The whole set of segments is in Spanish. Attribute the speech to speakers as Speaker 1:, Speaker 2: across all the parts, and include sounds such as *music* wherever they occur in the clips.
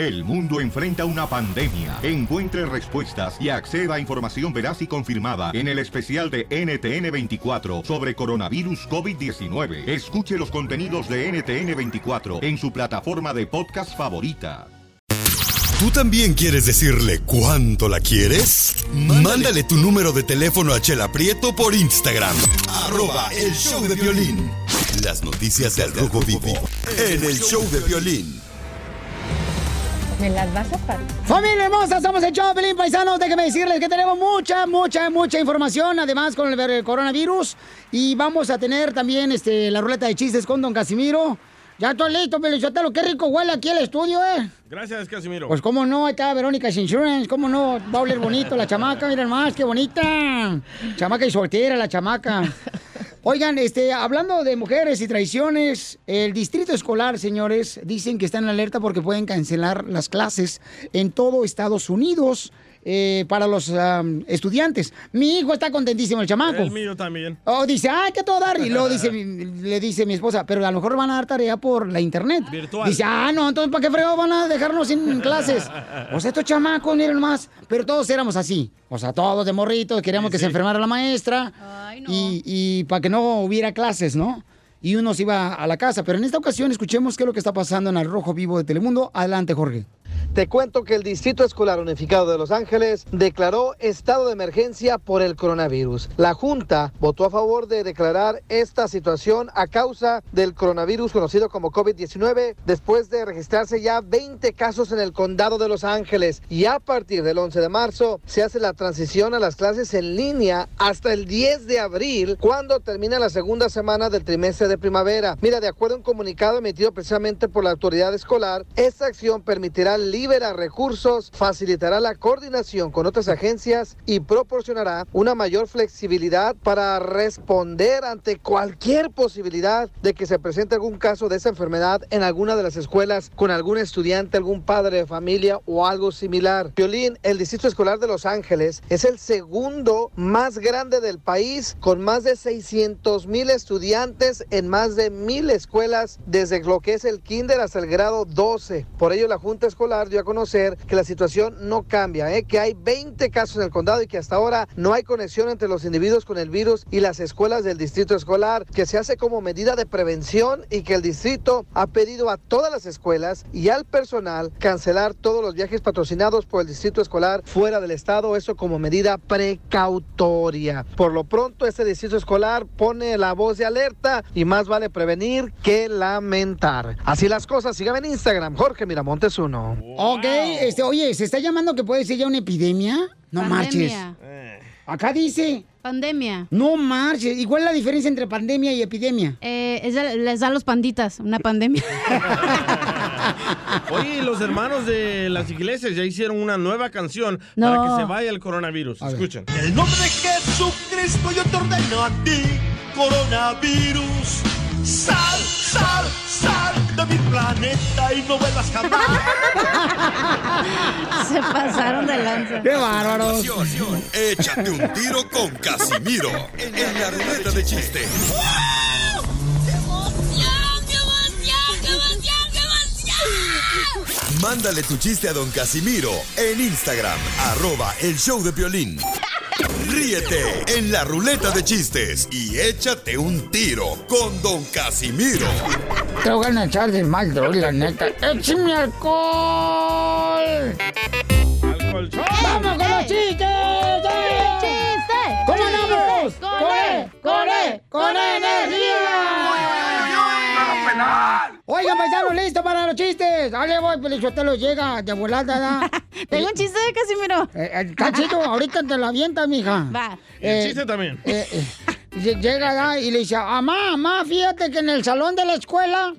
Speaker 1: El mundo enfrenta una pandemia. Encuentre respuestas y acceda a información veraz y confirmada en el especial de NTN24 sobre coronavirus COVID-19. Escuche los contenidos de NTN24 en su plataforma de podcast favorita.
Speaker 2: ¿Tú también quieres decirle cuánto la quieres? Mándale, tu número de teléfono a Chela Prieto por Instagram. Arroba el show de violín. Las noticias del Rojo Vivo en el show de violín.
Speaker 3: ¿Me las vas a pagar?
Speaker 4: Familia hermosa, somos el Pelín Paisanos. Déjenme decirles que tenemos mucha, mucha, mucha información, además con el coronavirus. Y vamos a tener también este, la ruleta de chistes con Don Casimiro. Ya estoy listo, Pelichotelo. Qué rico huele aquí el estudio, ¿eh?
Speaker 5: Gracias, Casimiro.
Speaker 4: Pues cómo no, ahí está Verónica's Insurance, cómo no, va a oler bonito la chamaca, miren más, qué bonita. Chamaca y soltera la chamaca. Oigan, este, hablando de mujeres y traiciones, el distrito escolar, señores, dicen que están en alerta porque pueden cancelar las clases en todo Estados Unidos. Eh, para los estudiantes. Mi hijo está contentísimo, el chamaco.
Speaker 5: El mío también.
Speaker 4: Oh, dice, ay, que todo dar. Y luego dice, *laughs* le dice mi esposa, pero a lo mejor van a dar tarea por la internet.
Speaker 5: Virtual.
Speaker 4: Dice, ah, no, entonces ¿para qué fregado van a dejarnos sin *laughs* clases? O sea, estos chamacos, miren más. Pero todos éramos así. O sea, todos de morritos, queríamos que se enfermara la maestra. Y, y para que no hubiera clases, ¿no? Y uno se iba a la casa. Pero en esta ocasión escuchemos qué es lo que está pasando en el Rojo Vivo de Telemundo. Adelante, Jorge.
Speaker 6: Te cuento que el Distrito Escolar Unificado de Los Ángeles declaró estado de emergencia por el coronavirus. La Junta votó a favor de declarar esta situación a causa del coronavirus conocido como COVID-19 después de registrarse ya 20 casos en el condado de Los Ángeles y a partir del 11 de marzo se hace la transición a las clases en línea hasta el 10 de abril cuando termina la segunda semana del trimestre de primavera. Mira, de acuerdo a un comunicado emitido precisamente por la autoridad escolar, esta acción permitirá liberar recursos, facilitará la coordinación con otras agencias y proporcionará una mayor flexibilidad para responder ante cualquier posibilidad de que se presente algún caso de esa enfermedad en alguna de las escuelas con algún estudiante, algún padre de familia o algo similar. Violín, el Distrito Escolar de Los Ángeles es el segundo más grande del país con más de 600 mil estudiantes en más de mil escuelas desde lo que es el kinder hasta el grado 12. Por ello la Junta Escolar dio a conocer que la situación no cambia, ¿eh? que hay 20 casos en el condado y que hasta ahora no hay conexión entre los individuos con el virus y las escuelas del distrito escolar, que se hace como medida de prevención y que el distrito ha pedido a todas las escuelas y al personal cancelar todos los viajes patrocinados por el distrito escolar fuera del estado, eso como medida precautoria. Por lo pronto, este distrito escolar pone la voz de alerta y más vale prevenir que lamentar. Así las cosas, síganme en Instagram, Jorge Miramontes uno.
Speaker 4: Ok, este, oye, ¿se está llamando que puede ser ya una epidemia? No marches.
Speaker 7: Pandemia.
Speaker 4: Acá dice.
Speaker 7: Pandemia.
Speaker 4: No marches. ¿Y cuál es la diferencia entre pandemia y epidemia?
Speaker 7: Eh, es de- les da los panditas, una pandemia. *laughs*
Speaker 5: Oye, los hermanos de las iglesias ya hicieron una nueva canción
Speaker 7: No.
Speaker 5: para que se vaya el coronavirus. Escuchen.
Speaker 8: En el nombre de Jesucristo yo te ordeno a ti, coronavirus. Sal, sal, sal de mi planeta y no vuelvas jamás. *laughs*
Speaker 7: Se pasaron de lanza.
Speaker 4: ¡Qué bárbaros!
Speaker 2: Échate un tiro con Casimiro en la ruleta de chiste. Mándale tu chiste a don Casimiro en Instagram, arroba el show de violín. Ríete en la ruleta de chistes y échate un tiro con don Casimiro.
Speaker 4: Te voy a echar de mal, droga, la neta. ¡Échame alcohol! ¡Vamos con los chistes!
Speaker 7: ¡Chiste!
Speaker 4: ¿Cómo andamos?
Speaker 7: ¡Con
Speaker 4: ¡Con
Speaker 7: E!
Speaker 4: E! ¡Con E! Oigan, paisanos, listo para los chistes. Dale, voy, Pelichotelo, llega de volada, ¿da? *laughs*
Speaker 7: Tengo un chiste de Casimiro.
Speaker 4: Eh, eh, Está chido, ahorita te la avientas, mija.
Speaker 7: Va.
Speaker 5: El chiste también.
Speaker 4: eh, eh, lle- llega ¿da? y le dice, mamá, mamá, fíjate que en el salón de la escuela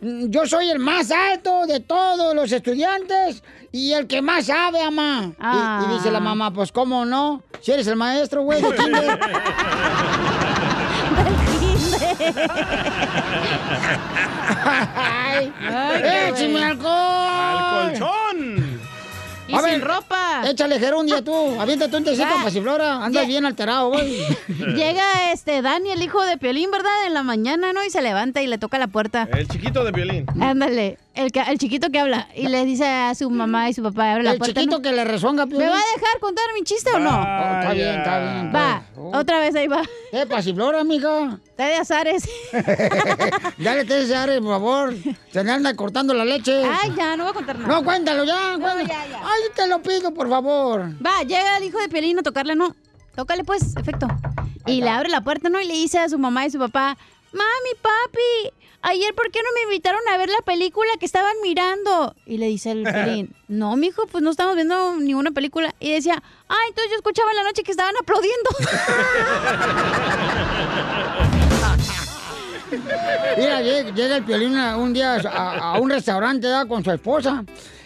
Speaker 4: mm, yo soy el más alto de todos los estudiantes y el que más sabe, mamá. Y-
Speaker 7: Ah.
Speaker 4: Y, dice la mamá, pues, ¿cómo no? Si eres el maestro, güey, de *laughs* kinder. *laughs* ¡Ay!
Speaker 7: Ay, qué
Speaker 4: ¡Échame
Speaker 7: güey.
Speaker 4: alcohol!
Speaker 5: ¡Al colchón!
Speaker 7: Y
Speaker 4: A
Speaker 7: sin
Speaker 4: ver,
Speaker 7: ropa.
Speaker 4: Échale gerundia tú. Aviéntate un tecito pasiflora. Andas bien alterado, güey. *laughs*
Speaker 7: Llega este Dani, el hijo de Piolín, ¿verdad? En la mañana, ¿no? Y se levanta y le toca la puerta.
Speaker 5: El chiquito de violín.
Speaker 7: Ándale, el, que- el chiquito que habla. Y le dice a su mamá y su papá, abre la
Speaker 4: El
Speaker 7: puerta.
Speaker 4: chiquito
Speaker 7: ¿no?
Speaker 4: que le rezonga,
Speaker 7: ¿Me
Speaker 4: Piolín.
Speaker 7: va a dejar contar mi chiste o no?
Speaker 4: Oh, está bien, está bien.
Speaker 7: Va,
Speaker 4: pues.
Speaker 7: otra vez ahí va.
Speaker 4: Eh, pasiflora, mija.
Speaker 7: Está de azares. *laughs*
Speaker 4: Dale té Ares, por favor. Se le anda cortando la leche.
Speaker 7: Ay, ya, no voy a contar nada.
Speaker 4: No, cuéntalo ya,
Speaker 7: No,
Speaker 4: cuéntalo.
Speaker 7: ya, ya.
Speaker 4: Ay, te lo pido, por favor.
Speaker 7: Va, llega el hijo de Piolín a tocarle, no. Tócale pues, efecto. Y le abre la puerta, ¿no? Y le dice a su mamá y su papá, Mami, papi, ayer ¿por qué no me invitaron a ver la película que estaban mirando? Y le dice el *laughs* Piolín, no, mijo, pues no estamos viendo ninguna película. Y decía, ay, entonces yo escuchaba en la noche que estaban aplaudiendo. *laughs*
Speaker 4: Mira, llega, el piolín un día a, a un restaurante ¿verdad? con su esposa.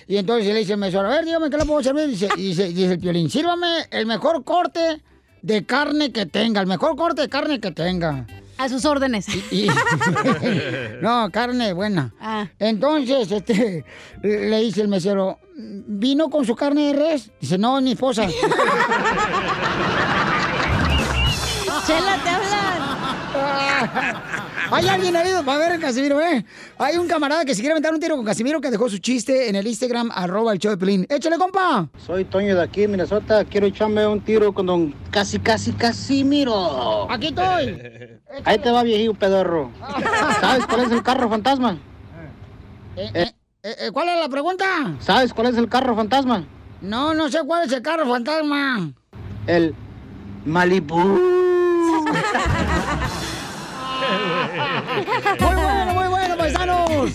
Speaker 4: Y entonces le dice el mesero, a ver, dígame qué le puedo servir. Dice, y dice, dice el piolín, sírvame el mejor corte de carne que tenga, el mejor corte de carne que tenga.
Speaker 7: a sus órdenes.
Speaker 4: Y- *laughs* no, carne buena.
Speaker 7: Ah.
Speaker 4: Entonces, este, le dice el mesero, ¿vino con su carne de res? Dice, no, es mi esposa. *laughs*
Speaker 7: Chela, te hablan. *laughs*
Speaker 4: Hay alguien herido para ver, Casimiro, ¿eh? Hay un camarada que se quiere aventar un tiro con Casimiro que dejó su chiste en el Instagram, arroba el show de Pelín. ¡Échale, compa!
Speaker 9: Soy Toño de aquí, Minnesota. Quiero echarme un tiro con don Casi, Casi, Casimiro.
Speaker 4: Aquí estoy. *laughs*
Speaker 9: Ahí te va, viejillo pedorro. ¿Sabes cuál es el carro fantasma?
Speaker 4: Eh, eh, eh, eh, ¿Cuál es la pregunta?
Speaker 9: ¿Sabes cuál es el carro fantasma?
Speaker 4: No, no sé cuál es el carro fantasma.
Speaker 9: El Malibu. *laughs*
Speaker 4: Muy bueno, muy bueno, paisanos.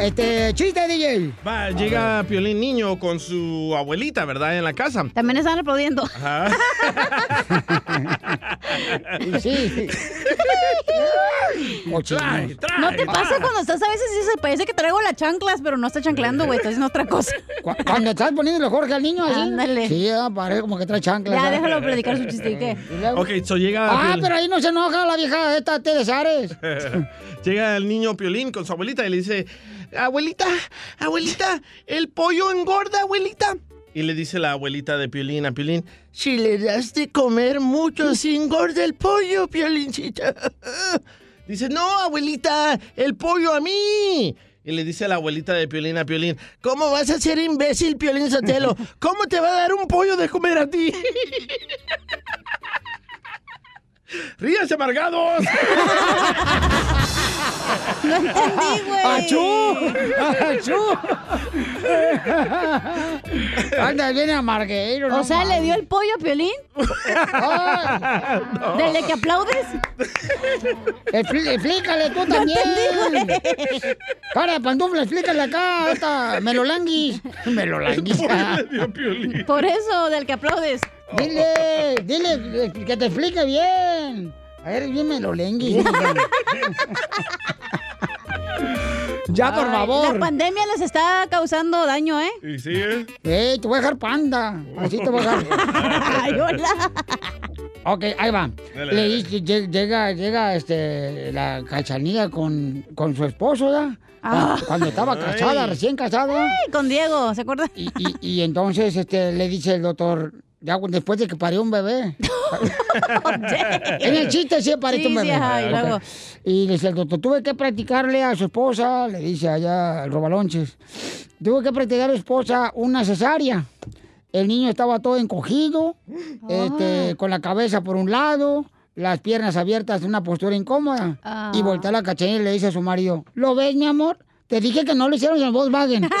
Speaker 4: Este, chiste, DJ.
Speaker 5: Va, llega Piolín Niño con su abuelita, ¿verdad? En la casa.
Speaker 7: También estaban aplaudiendo.
Speaker 5: Ajá. *laughs*
Speaker 4: Sí.
Speaker 5: Trae, trae.
Speaker 7: ¿No te pasa cuando estás a veces y se parece que traigo las chanclas, pero no está chanclando, güey? Estás haciendo otra cosa. *laughs*
Speaker 4: Cu- Cuando estás poniéndole Jorge al niño así.
Speaker 7: Ándale.
Speaker 4: Sí, ah, parece como que trae chanclas.
Speaker 7: Ya,
Speaker 4: ¿verdad?
Speaker 7: déjalo predicar su chiste. ¿y qué?
Speaker 5: Ok, so llega.
Speaker 4: Ah,
Speaker 5: Piolín-
Speaker 4: pero ahí no se enoja la vieja esta T de Sares. *laughs*
Speaker 5: Llega el niño Piolín con su abuelita y le dice, abuelita, abuelita, el pollo engorda, abuelita. Y le dice la abuelita de Piolín a Piolín, si le das de comer mucho, se engorda el pollo, Piolincita. Dice, no, abuelita, el pollo a mí. Y le dice la abuelita de Piolín a Piolín, ¿cómo vas a ser imbécil, Piolín Sotelo? *laughs* ¿Cómo te va a dar un pollo de comer a ti? *laughs* ¡Ríanse, amargados! *laughs*
Speaker 7: No entendí, güey.
Speaker 4: ¡Achú! ¡Achú! *laughs* Anda bien amarguero,
Speaker 7: O
Speaker 4: no
Speaker 7: sea, ¿le dio el pollo a Piolín? ¿Desde que aplaudes?
Speaker 4: explícale tú
Speaker 7: No
Speaker 4: también.
Speaker 7: entendí, güey.
Speaker 4: Cara de pantufla, explícale acá, a esta Melolanguis. Melolanguis.
Speaker 7: Por eso, del que aplaudes.
Speaker 4: Dile, dile que te explique bien. A ver, bien Melolanguis. *laughs* ya, por
Speaker 7: Ay,
Speaker 4: favor.
Speaker 7: La pandemia les está causando daño, ¿eh?
Speaker 5: Y sí, ¿eh?
Speaker 4: Ey, te voy a dejar panda. Así te voy a dejar. *laughs*
Speaker 7: Ay, hola.
Speaker 4: Ok, ahí va.
Speaker 5: Dale,
Speaker 4: Le
Speaker 5: dale.
Speaker 4: llega, llega este, la cachanilla con, con su esposo, ¿ya?
Speaker 7: Ah.
Speaker 4: Cuando estaba casada,
Speaker 5: Ay.
Speaker 4: recién casada.
Speaker 7: Ay, con Diego, ¿se acuerda?
Speaker 4: Y, y, y entonces este, le dice el doctor, ya después de que parió un bebé. *laughs* en el chiste sí parió
Speaker 7: Sí,
Speaker 4: un
Speaker 7: sí,
Speaker 4: bebé.
Speaker 7: ajá, y luego.
Speaker 4: Y le dice el doctor, tuve que practicarle a su esposa, le dice allá el robalonches, tuve que practicar a su esposa una cesárea. El niño estaba todo encogido, este, con la cabeza por un lado, las piernas abiertas en una postura incómoda.
Speaker 7: Ah.
Speaker 4: Y voltea la cachanilla y le dice a su marido, ¿lo ves, mi amor? Te dije que no lo hicieron en Volkswagen. *laughs*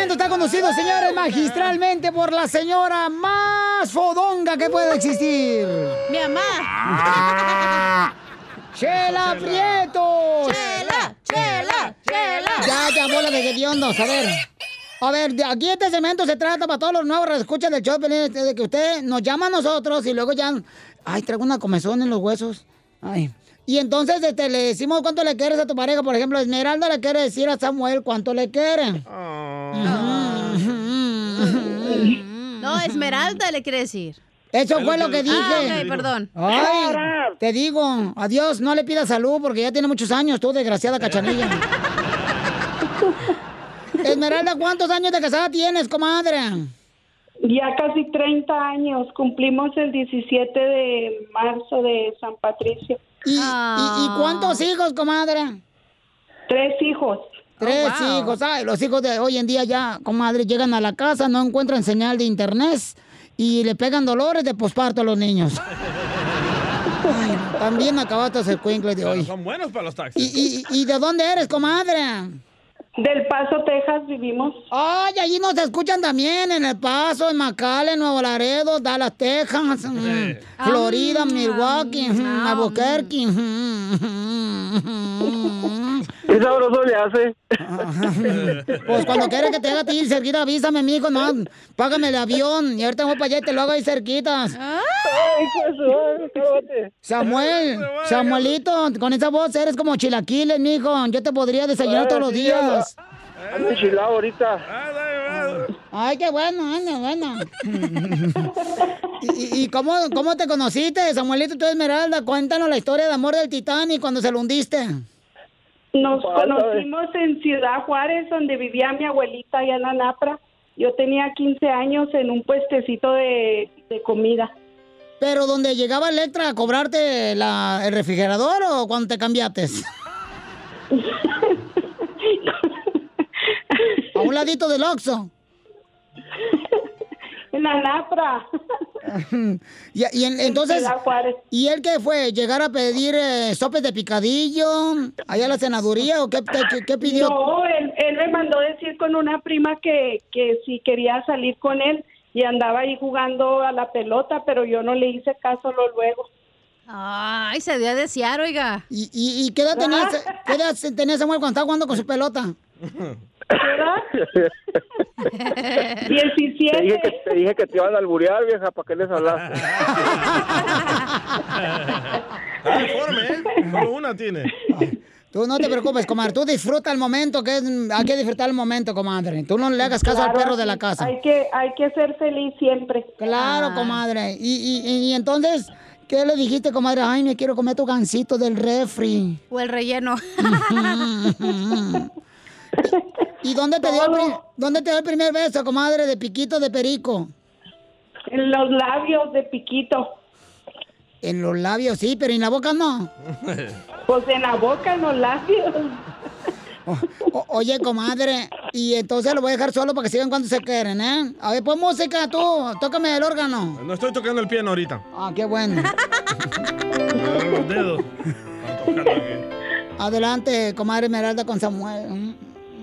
Speaker 4: Segmento está conducido, señores, magistralmente por la señora más fodonga que puede existir.
Speaker 7: Mi mamá.
Speaker 4: ¡Chela Prieto!
Speaker 7: Chela, chela,
Speaker 4: Ya, ya, bola de hediondos, a ver. A ver, de aquí este cemento se trata para todos los nuevos escuchas del show, este, de que usted nos llama a nosotros y luego ya... Ay, traigo una comezón en los huesos. Ay. Y entonces este, le decimos cuánto le quieres a tu pareja. Por ejemplo, Esmeralda le quiere decir a Samuel cuánto le quiere.
Speaker 7: No, Esmeralda le quiere decir.
Speaker 4: Eso fue lo que dije.
Speaker 7: Ah, perdón.
Speaker 4: Ay, te digo, adiós, no le pidas salud porque ya tiene muchos años, tú, desgraciada cachanilla. *laughs* Esmeralda, ¿cuántos años de casada tienes, comadre?
Speaker 10: Ya casi 30 años, cumplimos el 17 de marzo de San Patricio.
Speaker 4: ¿Y, y- y cuántos hijos, comadre?
Speaker 10: Tres hijos.
Speaker 4: Tres
Speaker 10: Oh, wow.
Speaker 4: hijos. Ay, los hijos de hoy en día ya, comadre, llegan a la casa, no encuentran señal de internet y le pegan dolores de posparto a los niños. Ay, también acabaste el cuincle de
Speaker 5: Pero
Speaker 4: hoy.
Speaker 5: son buenos para los taxis.
Speaker 4: ¿Y, y, y de dónde eres, comadre?
Speaker 10: Del Paso, Texas, vivimos.
Speaker 4: Ay, allí nos escuchan también, en El Paso, en McAllen, Nuevo Laredo, Dallas, Texas, mm, Florida, Milwaukee, mm, Albuquerque. *laughs*
Speaker 11: ¿Qué sabroso le hace? *laughs*
Speaker 4: Pues cuando quieres que te haga a ti cerquita, avísame, mijo, no, págame el avión y ahorita voy para allá y te lo hago ahí cerquitas. Samuel, Samuelito, con esa voz eres como chilaquiles, mijo. Yo te podría desayunar todos los días.
Speaker 11: Ando enchilado ahorita.
Speaker 4: Ay, qué bueno, ay, qué bueno. ¿Y, y- y cómo, cómo te conociste, Samuelito, tú Esmeralda? Cuéntanos la historia de amor del Titanic cuando se lo hundiste.
Speaker 10: Nos
Speaker 4: Falta de-
Speaker 10: conocimos en Ciudad Juárez, donde vivía mi abuelita allá en Anapra. Yo tenía 15 años en un puestecito de, de comida.
Speaker 4: Pero donde llegaba Electra a cobrarte la- el refrigerador o cuando te cambiaste? *laughs* a un ladito del Oxxo.
Speaker 10: En Anapra. *laughs*
Speaker 4: y, y en- entonces, ¿y él qué fue? ¿Llegar a pedir eh, sopes de picadillo allá a la senaduría o qué, qué- qué pidió?
Speaker 10: No, él, él me mandó decir con una prima que, que si quería salir con él y andaba ahí jugando a la pelota, pero yo no le hice caso lo luego.
Speaker 7: Ay, se dio a desear, oiga.
Speaker 4: ¿Y, y, y qué edad tenía, qué edad tenía Samuel cuando estaba jugando con su pelota? *laughs*
Speaker 11: Te dije, que, te dije que te iban a alburear, vieja, ¿para qué les hablaste? *laughs*
Speaker 5: Está deforme, ¿eh? Solo una tiene.
Speaker 4: Tú no te preocupes, comadre. Tú disfruta el momento, que es, hay que disfrutar el momento, comadre. Tú no le hagas caso al perro de la casa.
Speaker 10: Hay que, hay que ser feliz siempre.
Speaker 4: Claro,
Speaker 10: Ah.
Speaker 4: comadre. Y, y, y- y entonces, ¿qué le dijiste, comadre? Ay, me quiero comer tu gansito del refri.
Speaker 7: O el relleno. *laughs*
Speaker 4: ¿Y dónde te, dio el, dónde te dio el primer beso, comadre, de piquito de perico?
Speaker 10: En los labios de piquito.
Speaker 4: En los labios, sí, pero en la boca no. *laughs*
Speaker 10: Pues en la boca, en los labios.
Speaker 4: O- oye, comadre, y entonces lo voy a dejar solo para que sigan cuando se quieren, ¿eh? A ver, pon música tú, tócame el órgano.
Speaker 5: No estoy tocando el piano ahorita.
Speaker 4: Ah, qué bueno.
Speaker 5: Los *laughs* dedos.
Speaker 4: Adelante, comadre Esmeralda con Samuel.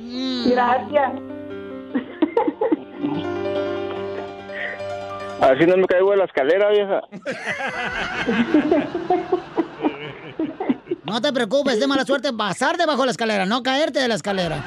Speaker 4: Mm.
Speaker 10: Gracias.
Speaker 11: A ver si no me caigo de la escalera, vieja.
Speaker 4: No te preocupes, es de mala suerte pasar debajo de la escalera, no caerte de la escalera.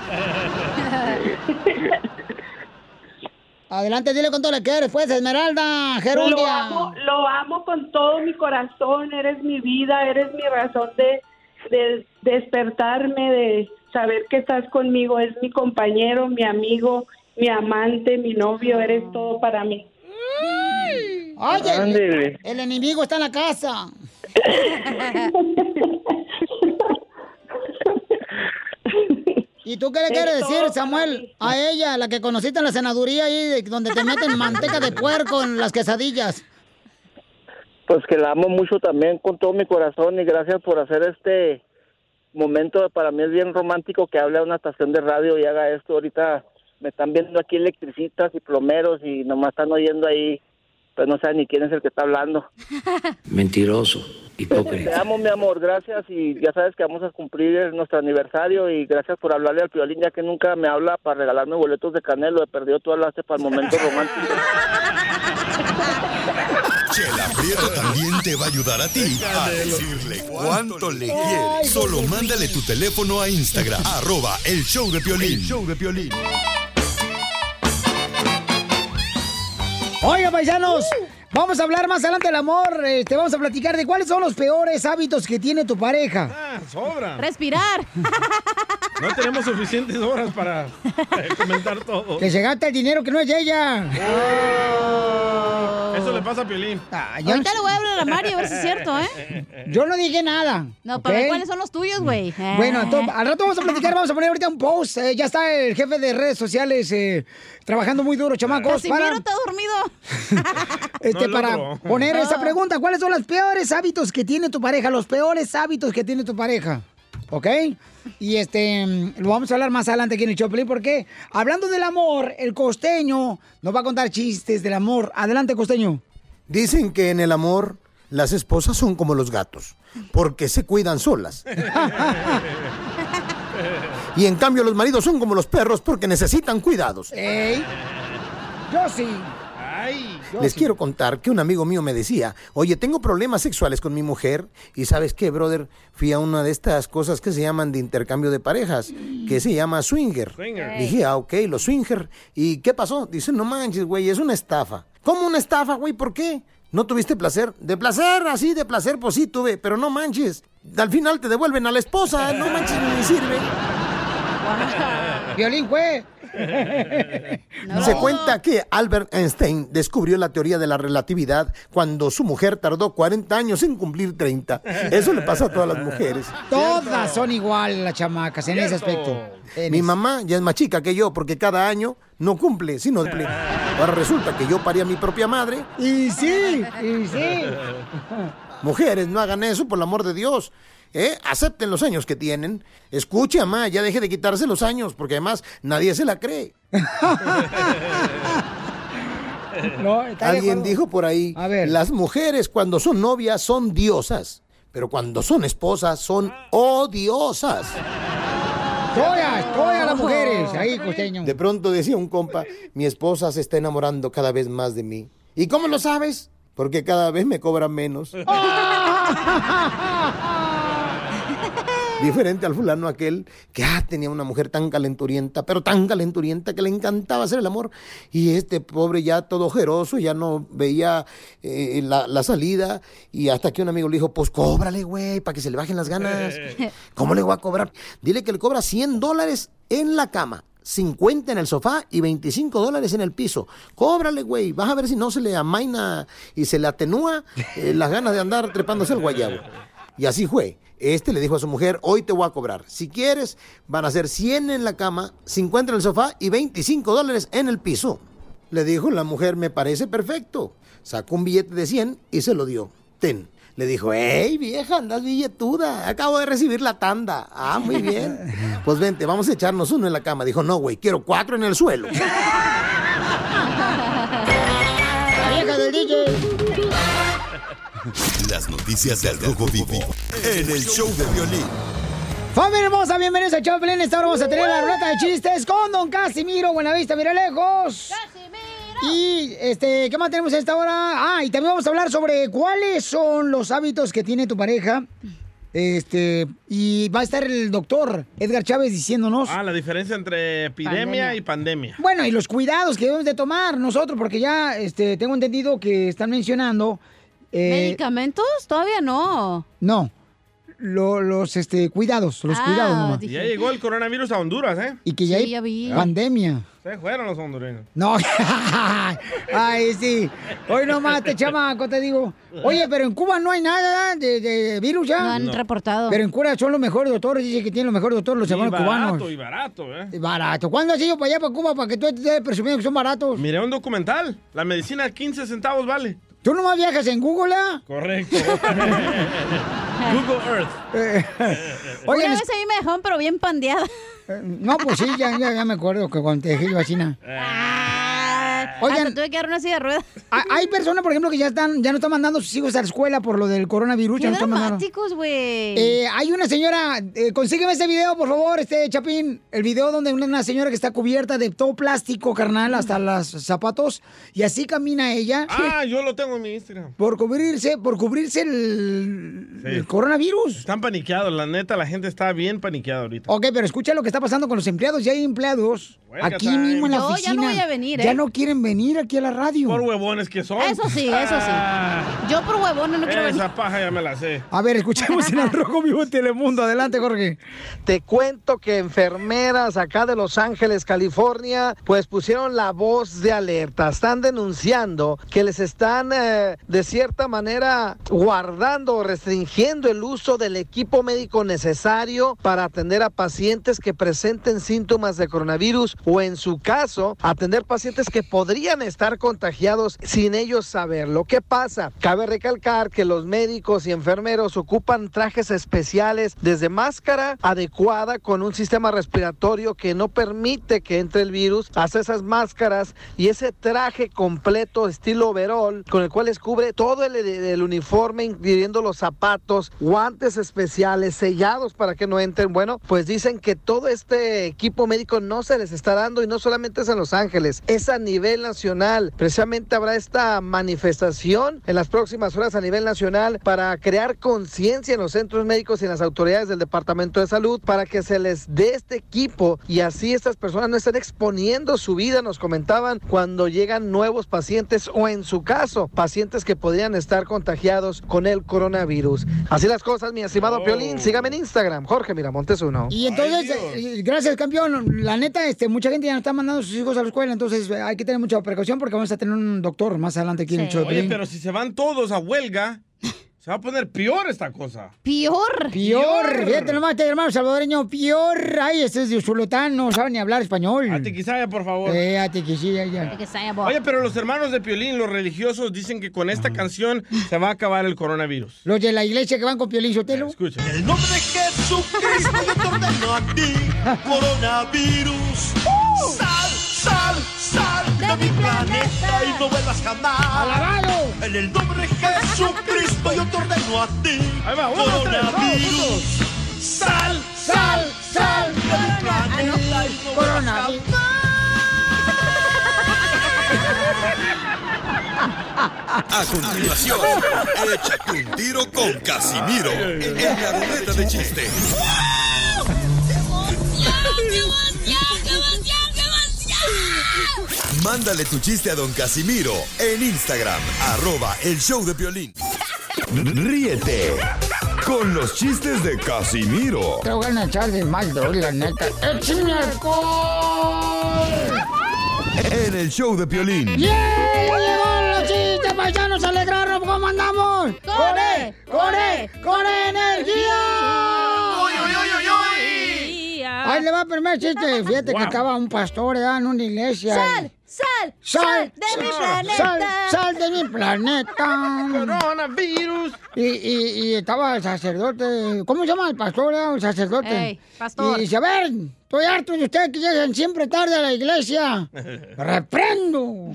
Speaker 4: Adelante, dile cuánto le quieres, pues, Esmeralda,
Speaker 10: Lo
Speaker 4: Gerundia.
Speaker 10: amo, lo amo con todo mi corazón, eres mi vida, eres mi razón de, de despertarme, de saber que estás conmigo, es mi compañero, mi amigo, mi amante, mi novio, eres todo para mí.
Speaker 4: Oye, el,
Speaker 11: Ándele.
Speaker 4: el enemigo está en la casa. ¿Y tú qué le quieres
Speaker 10: Es
Speaker 4: decir, Samuel, a ella, la que conociste en la senaduría ahí, de- donde te meten manteca de puerco en las quesadillas?
Speaker 11: Pues que la amo mucho también con todo mi corazón y gracias por hacer este momento. Para mí es bien romántico que hable a una estación de radio y haga esto. Ahorita me están viendo aquí electricistas y plomeros y nomás están oyendo ahí pero no sabe ni quién es el que está hablando. *laughs*
Speaker 12: Mentiroso,
Speaker 11: Te
Speaker 12: hipócrita.
Speaker 11: amo, mi amor, gracias y ya sabes que vamos a cumplir nuestro aniversario y gracias por hablarle al Piolín ya que nunca me habla para regalarme boletos de canelo, he perdido tú hablaste para el momento romántico. *laughs*
Speaker 2: Chela Prieto también te va a ayudar a ti a decirle cuánto le quieres. Solo mándale tu teléfono a Instagram, arroba el show de Piolín.
Speaker 4: El
Speaker 2: show de Piolín.
Speaker 4: Oiga, paisanos, vamos a hablar más adelante del amor. Este, vamos a platicar de cuáles son los peores hábitos que tiene tu pareja.
Speaker 5: Ah, sobra.
Speaker 7: Respirar. *laughs*
Speaker 5: No tenemos suficientes horas para eh, comentar todo.
Speaker 4: Que se gasta el dinero que no es de ella.
Speaker 5: Eso le pasa a Piolín.
Speaker 7: Ahorita le voy a hablar a Mario a ver si es cierto, ¿eh? *laughs*
Speaker 4: Yo no dije nada.
Speaker 7: No, pero
Speaker 4: ¿ok?
Speaker 7: ¿cuáles son los tuyos, güey?
Speaker 4: Bueno, entonces, al rato vamos a platicar, vamos a poner ahorita un post. eh, ya está el jefe de redes sociales eh, trabajando muy duro, chamacos.
Speaker 7: Casimiro
Speaker 4: Para,
Speaker 7: está dormido. *laughs*
Speaker 4: este,
Speaker 5: No,
Speaker 4: para
Speaker 5: otro.
Speaker 4: poner
Speaker 7: Ah.
Speaker 4: esa pregunta, ¿cuáles son los peores hábitos que tiene tu pareja? Los peores hábitos que tiene tu pareja. ¿Ok? Y este, lo vamos a hablar más adelante aquí en el Choplin, porque hablando del amor, el costeño nos va a contar chistes del amor. Adelante, costeño.
Speaker 13: Dicen que en el amor las esposas son como los gatos, porque se cuidan solas. *laughs* Y en cambio los maridos son como los perros porque necesitan cuidados.
Speaker 4: Ey, yo sí.
Speaker 13: Les
Speaker 4: sí.
Speaker 13: quiero contar que un amigo mío me decía, oye, tengo problemas sexuales con mi mujer y sabes qué, brother, fui a una de estas cosas que se llaman de intercambio de parejas, que se llama swinger.
Speaker 14: Swinger.
Speaker 13: Dije, ah, ok, los swinger. ¿Y qué pasó? Dice, no manches, güey, es una estafa. ¿Cómo una estafa, güey? ¿Por qué? ¿No tuviste placer? De placer, así, de placer, pues sí tuve, pero no manches. Al final te devuelven a la esposa, no manches, ni sirve. *laughs*
Speaker 4: Violín fue. *laughs*
Speaker 13: Se cuenta que Albert Einstein descubrió la teoría de la relatividad cuando su mujer tardó 40 años en cumplir 30. Eso le pasa a todas las mujeres.
Speaker 4: Todas son igual las chamacas en ese aspecto.
Speaker 13: Mi mamá ya es más chica que yo porque cada año no cumple, sino cumple. Ahora resulta que yo parí a mi propia madre.
Speaker 4: Y sí, y sí.
Speaker 13: Mujeres, no hagan eso, por el amor de Dios. ¿Eh? Acepten los años que tienen. Escuche, mamá, ya deje de quitarse los años, porque además nadie se la cree. *laughs*
Speaker 4: No,
Speaker 13: Alguien dijo por ahí, las mujeres cuando son novias son diosas, pero cuando son esposas son odiosas.
Speaker 4: Todas, todas las mujeres, ahí, costeño.
Speaker 13: De pronto decía un compa, mi esposa se está enamorando cada vez más de mí. ¿Y cómo lo sabes? Porque cada vez me cobra menos. *laughs* Diferente al fulano aquel que ah, tenía una mujer tan calenturienta, pero tan calenturienta que le encantaba hacer el amor. Y este pobre ya todo ojeroso, ya no veía eh, la, la salida. Y hasta que un amigo le dijo, pues cóbrale, güey, para que se le bajen las ganas. *laughs* ¿Cómo le voy a cobrar? Dile que le cobra 100 dólares en la cama. 50 en el sofá y 25 dólares en el piso. Cóbrale, güey. Vas a ver si no se le amaina y se le atenúa eh, las ganas de andar trepándose el guayabo. Y así fue. Este le dijo a su mujer, hoy te voy a cobrar. Si quieres, van a ser 100 en la cama, 50 en el sofá y 25 dólares en el piso. Le dijo la mujer, me parece perfecto. Sacó un billete de 100 y se lo dio. Ten. Le dijo, hey vieja, andas billetuda. Acabo de recibir la tanda. Ah, muy bien. *laughs* Pues vente, vamos a echarnos uno en la cama. Dijo, no, güey, quiero cuatro en el suelo. *laughs*
Speaker 2: Las noticias del Rojo Vivo en el show de violín.
Speaker 4: Familia hermosa, bienvenidos a Choplin. Esta hora vamos a tener la ruleta de chistes con Don Casimiro. Buenavista, mira lejos. Y, este, ¿qué más tenemos a esta hora? Ah, y también vamos a hablar sobre cuáles son los hábitos que tiene tu pareja. Este, y va a estar el doctor Edgar Chávez diciéndonos.
Speaker 5: Ah, la diferencia entre epidemia
Speaker 4: Pandemia.
Speaker 5: y pandemia.
Speaker 4: Bueno, y los cuidados que debemos de tomar nosotros, porque ya este, tengo entendido que están mencionando. Eh,
Speaker 7: ¿Medicamentos? Todavía no.
Speaker 4: No. Lo- los este, cuidados, los
Speaker 7: Ah,
Speaker 4: cuidados nomás.
Speaker 5: Y ya llegó el coronavirus a Honduras, ¿eh?
Speaker 4: Y que ya
Speaker 7: Sí,
Speaker 4: hay
Speaker 7: ya vi.
Speaker 4: pandemia.
Speaker 5: Se fueron los hondureños.
Speaker 4: No, *laughs* ay, sí. Hoy nomás te chamaco, te digo. Oye, pero en Cuba no hay nada de, de virus ya.
Speaker 7: No han No. reportado.
Speaker 4: Pero en Cuba son los mejores doctores, dice que tienen los mejores doctores los
Speaker 5: Y
Speaker 4: hermanos
Speaker 5: barato,
Speaker 4: cubanos.
Speaker 5: y barato, ¿eh?
Speaker 4: Barato. ¿Cuándo has ido para allá, para Cuba, para que tú estés presumiendo que son baratos?
Speaker 5: Miré un documental. La medicina 15 centavos vale.
Speaker 4: ¿Tú nomás viajas en Google, ah?
Speaker 5: Correcto. *laughs* Google Earth.
Speaker 4: Oye,
Speaker 7: Una
Speaker 4: les-
Speaker 7: vez a mí me dejaron, pero bien pandeada.
Speaker 4: No, pues sí, ya, ya, ya me acuerdo que cuando te dejé yo así, na. Oigan.
Speaker 7: Hasta tuve que dar una silla de ruedas. *laughs*
Speaker 4: Ha- Hay personas, por ejemplo, que ya están, ya no están mandando a sus hijos a la escuela por lo del coronavirus.
Speaker 7: Qué
Speaker 4: ya no están mandando.
Speaker 7: dramáticos, güey.
Speaker 4: Eh, hay una señora, eh, consígueme ese video, por favor, este Chapín. El video donde una, señora que está cubierta de todo plástico, carnal, hasta los zapatos, y así camina ella.
Speaker 5: Ah, yo lo tengo en mi Instagram.
Speaker 4: Por cubrirse, por cubrirse el,
Speaker 5: Sí.
Speaker 4: el coronavirus.
Speaker 5: Están paniqueados, la neta, la gente está bien paniqueada ahorita.
Speaker 4: Ok, pero escucha lo que está pasando con los empleados. Ya hay empleados
Speaker 5: Huelga
Speaker 4: aquí
Speaker 5: time.
Speaker 4: mismo en la
Speaker 7: Yo ya
Speaker 4: oficina.
Speaker 7: no voy a venir, ¿eh?
Speaker 4: Ya no quieren venir aquí a la radio.
Speaker 5: Por huevones que son.
Speaker 7: Eso sí, eso sí.
Speaker 5: Ah,
Speaker 7: Yo por huevón no quiero venir.
Speaker 5: Esa paja ya me la sé.
Speaker 4: A ver, escuchemos en el *laughs* Rojo Vivo de Telemundo. Adelante, Jorge.
Speaker 6: Te cuento que enfermeras acá de Los Ángeles, California, pues pusieron la voz de alerta. Están denunciando que les están eh, de cierta manera guardando o restringiendo el uso del equipo médico necesario para atender a pacientes que presenten síntomas de coronavirus o en su caso atender pacientes que podrían estar contagiados sin ellos saberlo. ¿Qué pasa? Cabe recalcar que los médicos y enfermeros ocupan trajes especiales desde máscara adecuada con un sistema respiratorio que no permite que entre el virus, hasta esas máscaras y ese traje completo estilo overall con el cual les cubre todo el, el uniforme, incluyendo los zapatos, guantes especiales sellados para que no entren. Bueno, pues dicen que todo este equipo médico no se les está dando y no solamente es en Los Ángeles, es a nivel nacional. Precisamente habrá esta manifestación en las próximas horas a nivel nacional para crear conciencia en los centros médicos y en las autoridades del Departamento de Salud para que se les dé este equipo y así estas personas no estén exponiendo su vida, nos comentaban, cuando llegan nuevos pacientes o en su caso, pacientes que podrían estar contagiados con el coronavirus. Así las cosas, mi estimado Piolín, sígame en Instagram, Jorge Miramontes uno.
Speaker 4: Y entonces, eh, gracias, campeón. La neta, este, mucha gente ya no está mandando a sus hijos a la escuela, entonces eh, hay que tener mucha precaución porque vamos a tener un doctor más adelante aquí en el show de
Speaker 5: Oye, pero si se van todos a huelga, se va a poner peor esta cosa.
Speaker 7: Peor.
Speaker 4: Pior, fíjate nomás, este hermano salvadoreño, pior. Ay, este es de Usulután, no sabe ni hablar español.
Speaker 5: A Tiquisaya, por favor.
Speaker 4: Eh, a Tiquisaya, ya.
Speaker 5: Oye, pero los hermanos de Piolín, los religiosos, dicen que con esta canción se va a acabar el coronavirus.
Speaker 4: Los de la iglesia que van con Piolín Sotelo.
Speaker 5: Escucha.
Speaker 8: En el nombre de Jesucristo yo te ordeno a ti, *laughs* coronavirus. De mi planeta y no vuelvas jamás.
Speaker 4: ¡Alabado!
Speaker 8: En el nombre de Jesucristo yo te ordeno a ti, coronavirus. Sal, sal, sal de mi planeta y no
Speaker 4: Coronavirus.
Speaker 2: A continuación, échate un tiro con Casimiro en la ruleta de chiste. Mándale tu chiste a don Casimiro en Instagram, arroba el show de violín. Ríete con los chistes de Casimiro
Speaker 4: Te voy a echar de mal, la neta. ¡Échame alcohol!
Speaker 2: en el show de Piolín.
Speaker 4: ¡Yeah! ¡Llegó los chistes, paisanos! ¡Alegrarnos! ¿Cómo andamos?
Speaker 7: ¡Core!
Speaker 4: ¡Core! ¡Core energía!
Speaker 8: ¡Uy, uy, uy, uy, uy!
Speaker 4: Ahí le va el primer chiste. Fíjate que
Speaker 5: Wow.
Speaker 4: estaba un pastor en una iglesia.
Speaker 7: ¡Sal! ¡Sal!
Speaker 4: ¡Sal!
Speaker 7: ¡De mi planeta!
Speaker 4: ¡Sal! ¡Sal de mi planeta!
Speaker 5: Coronavirus.
Speaker 4: Y, y, y estaba el sacerdote, ¿cómo se llama el pastor? eh? El sacerdote.
Speaker 7: Ey, pastor.
Speaker 4: Y dice, a ver, estoy harto de ustedes que llegan siempre tarde a la iglesia. *laughs* Reprendo.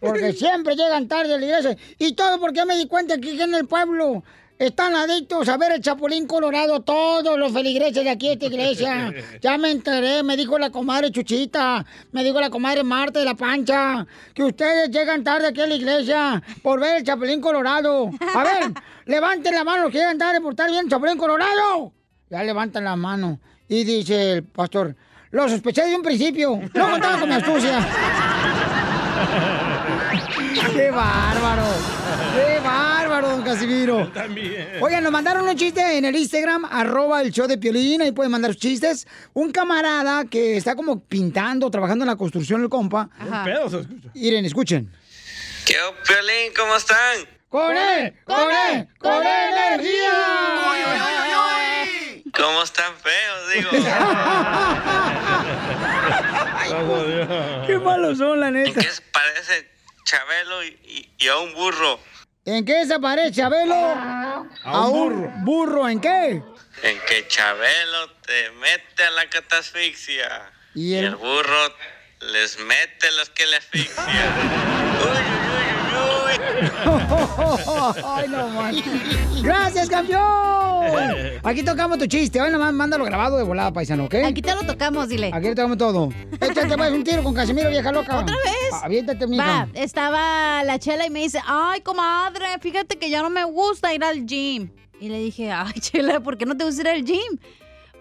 Speaker 4: Porque siempre llegan tarde a la iglesia. Y todo porque me di cuenta que aquí en el pueblo están adictos a ver el Chapulín Colorado, todos los feligreses de aquí de esta iglesia. *laughs* Ya me enteré, me dijo la comadre Chuchita, me dijo la comadre Marta de la Pancha, que ustedes llegan tarde aquí a la iglesia por ver el Chapulín Colorado. A ver, *laughs* levanten la mano los que llegan tarde por estar viendo el Chapulín Colorado. Ya levantan la mano. Y dice el pastor, lo sospeché de un principio, no contaba con mi astucia. *laughs* ¡Qué bárbaro! ¡Qué bárbaro, don Casimiro! *laughs*
Speaker 5: También.
Speaker 4: Oigan, nos mandaron un chiste en el Instagram, arroba el show de Piolín, ahí pueden mandar sus chistes. Un camarada que está como pintando, trabajando en la construcción, el compa.
Speaker 5: Un pedo se escucha.
Speaker 4: Miren, escuchen.
Speaker 15: ¿Qué Piolín? ¿Cómo están?
Speaker 4: ¡Con él! ¡Con él! ¡Con energía!
Speaker 15: ¿Cómo están feos, digo? *laughs*
Speaker 4: ¡Qué malos son, la
Speaker 15: ¿En
Speaker 4: neta!
Speaker 15: qué se parece Chabelo y, y- y a un burro?
Speaker 4: ¿En qué se parece, Chabelo? A un burro. ¿En qué?
Speaker 15: En que Chabelo te mete a la catasfixia
Speaker 4: Y
Speaker 15: y
Speaker 4: el-
Speaker 15: el burro les mete los que le asfixian. *laughs*
Speaker 4: Ay, no manches. Gracias, campeón. Aquí tocamos tu chiste. Hoy nomás mándalo grabado de volada, paisano, ¿ok?
Speaker 7: Aquí te lo tocamos, dile.
Speaker 4: Aquí le tocamos todo. Échate pues un tiro con Casimiro, vieja loca.
Speaker 7: ¿Otra vez?
Speaker 4: Aviéntate, mija.
Speaker 7: Va, estaba la chela y me dice, ay, comadre, fíjate que ya no me gusta ir al gym. Y le dije, ay, chela, ¿por qué no te gusta ir al gym?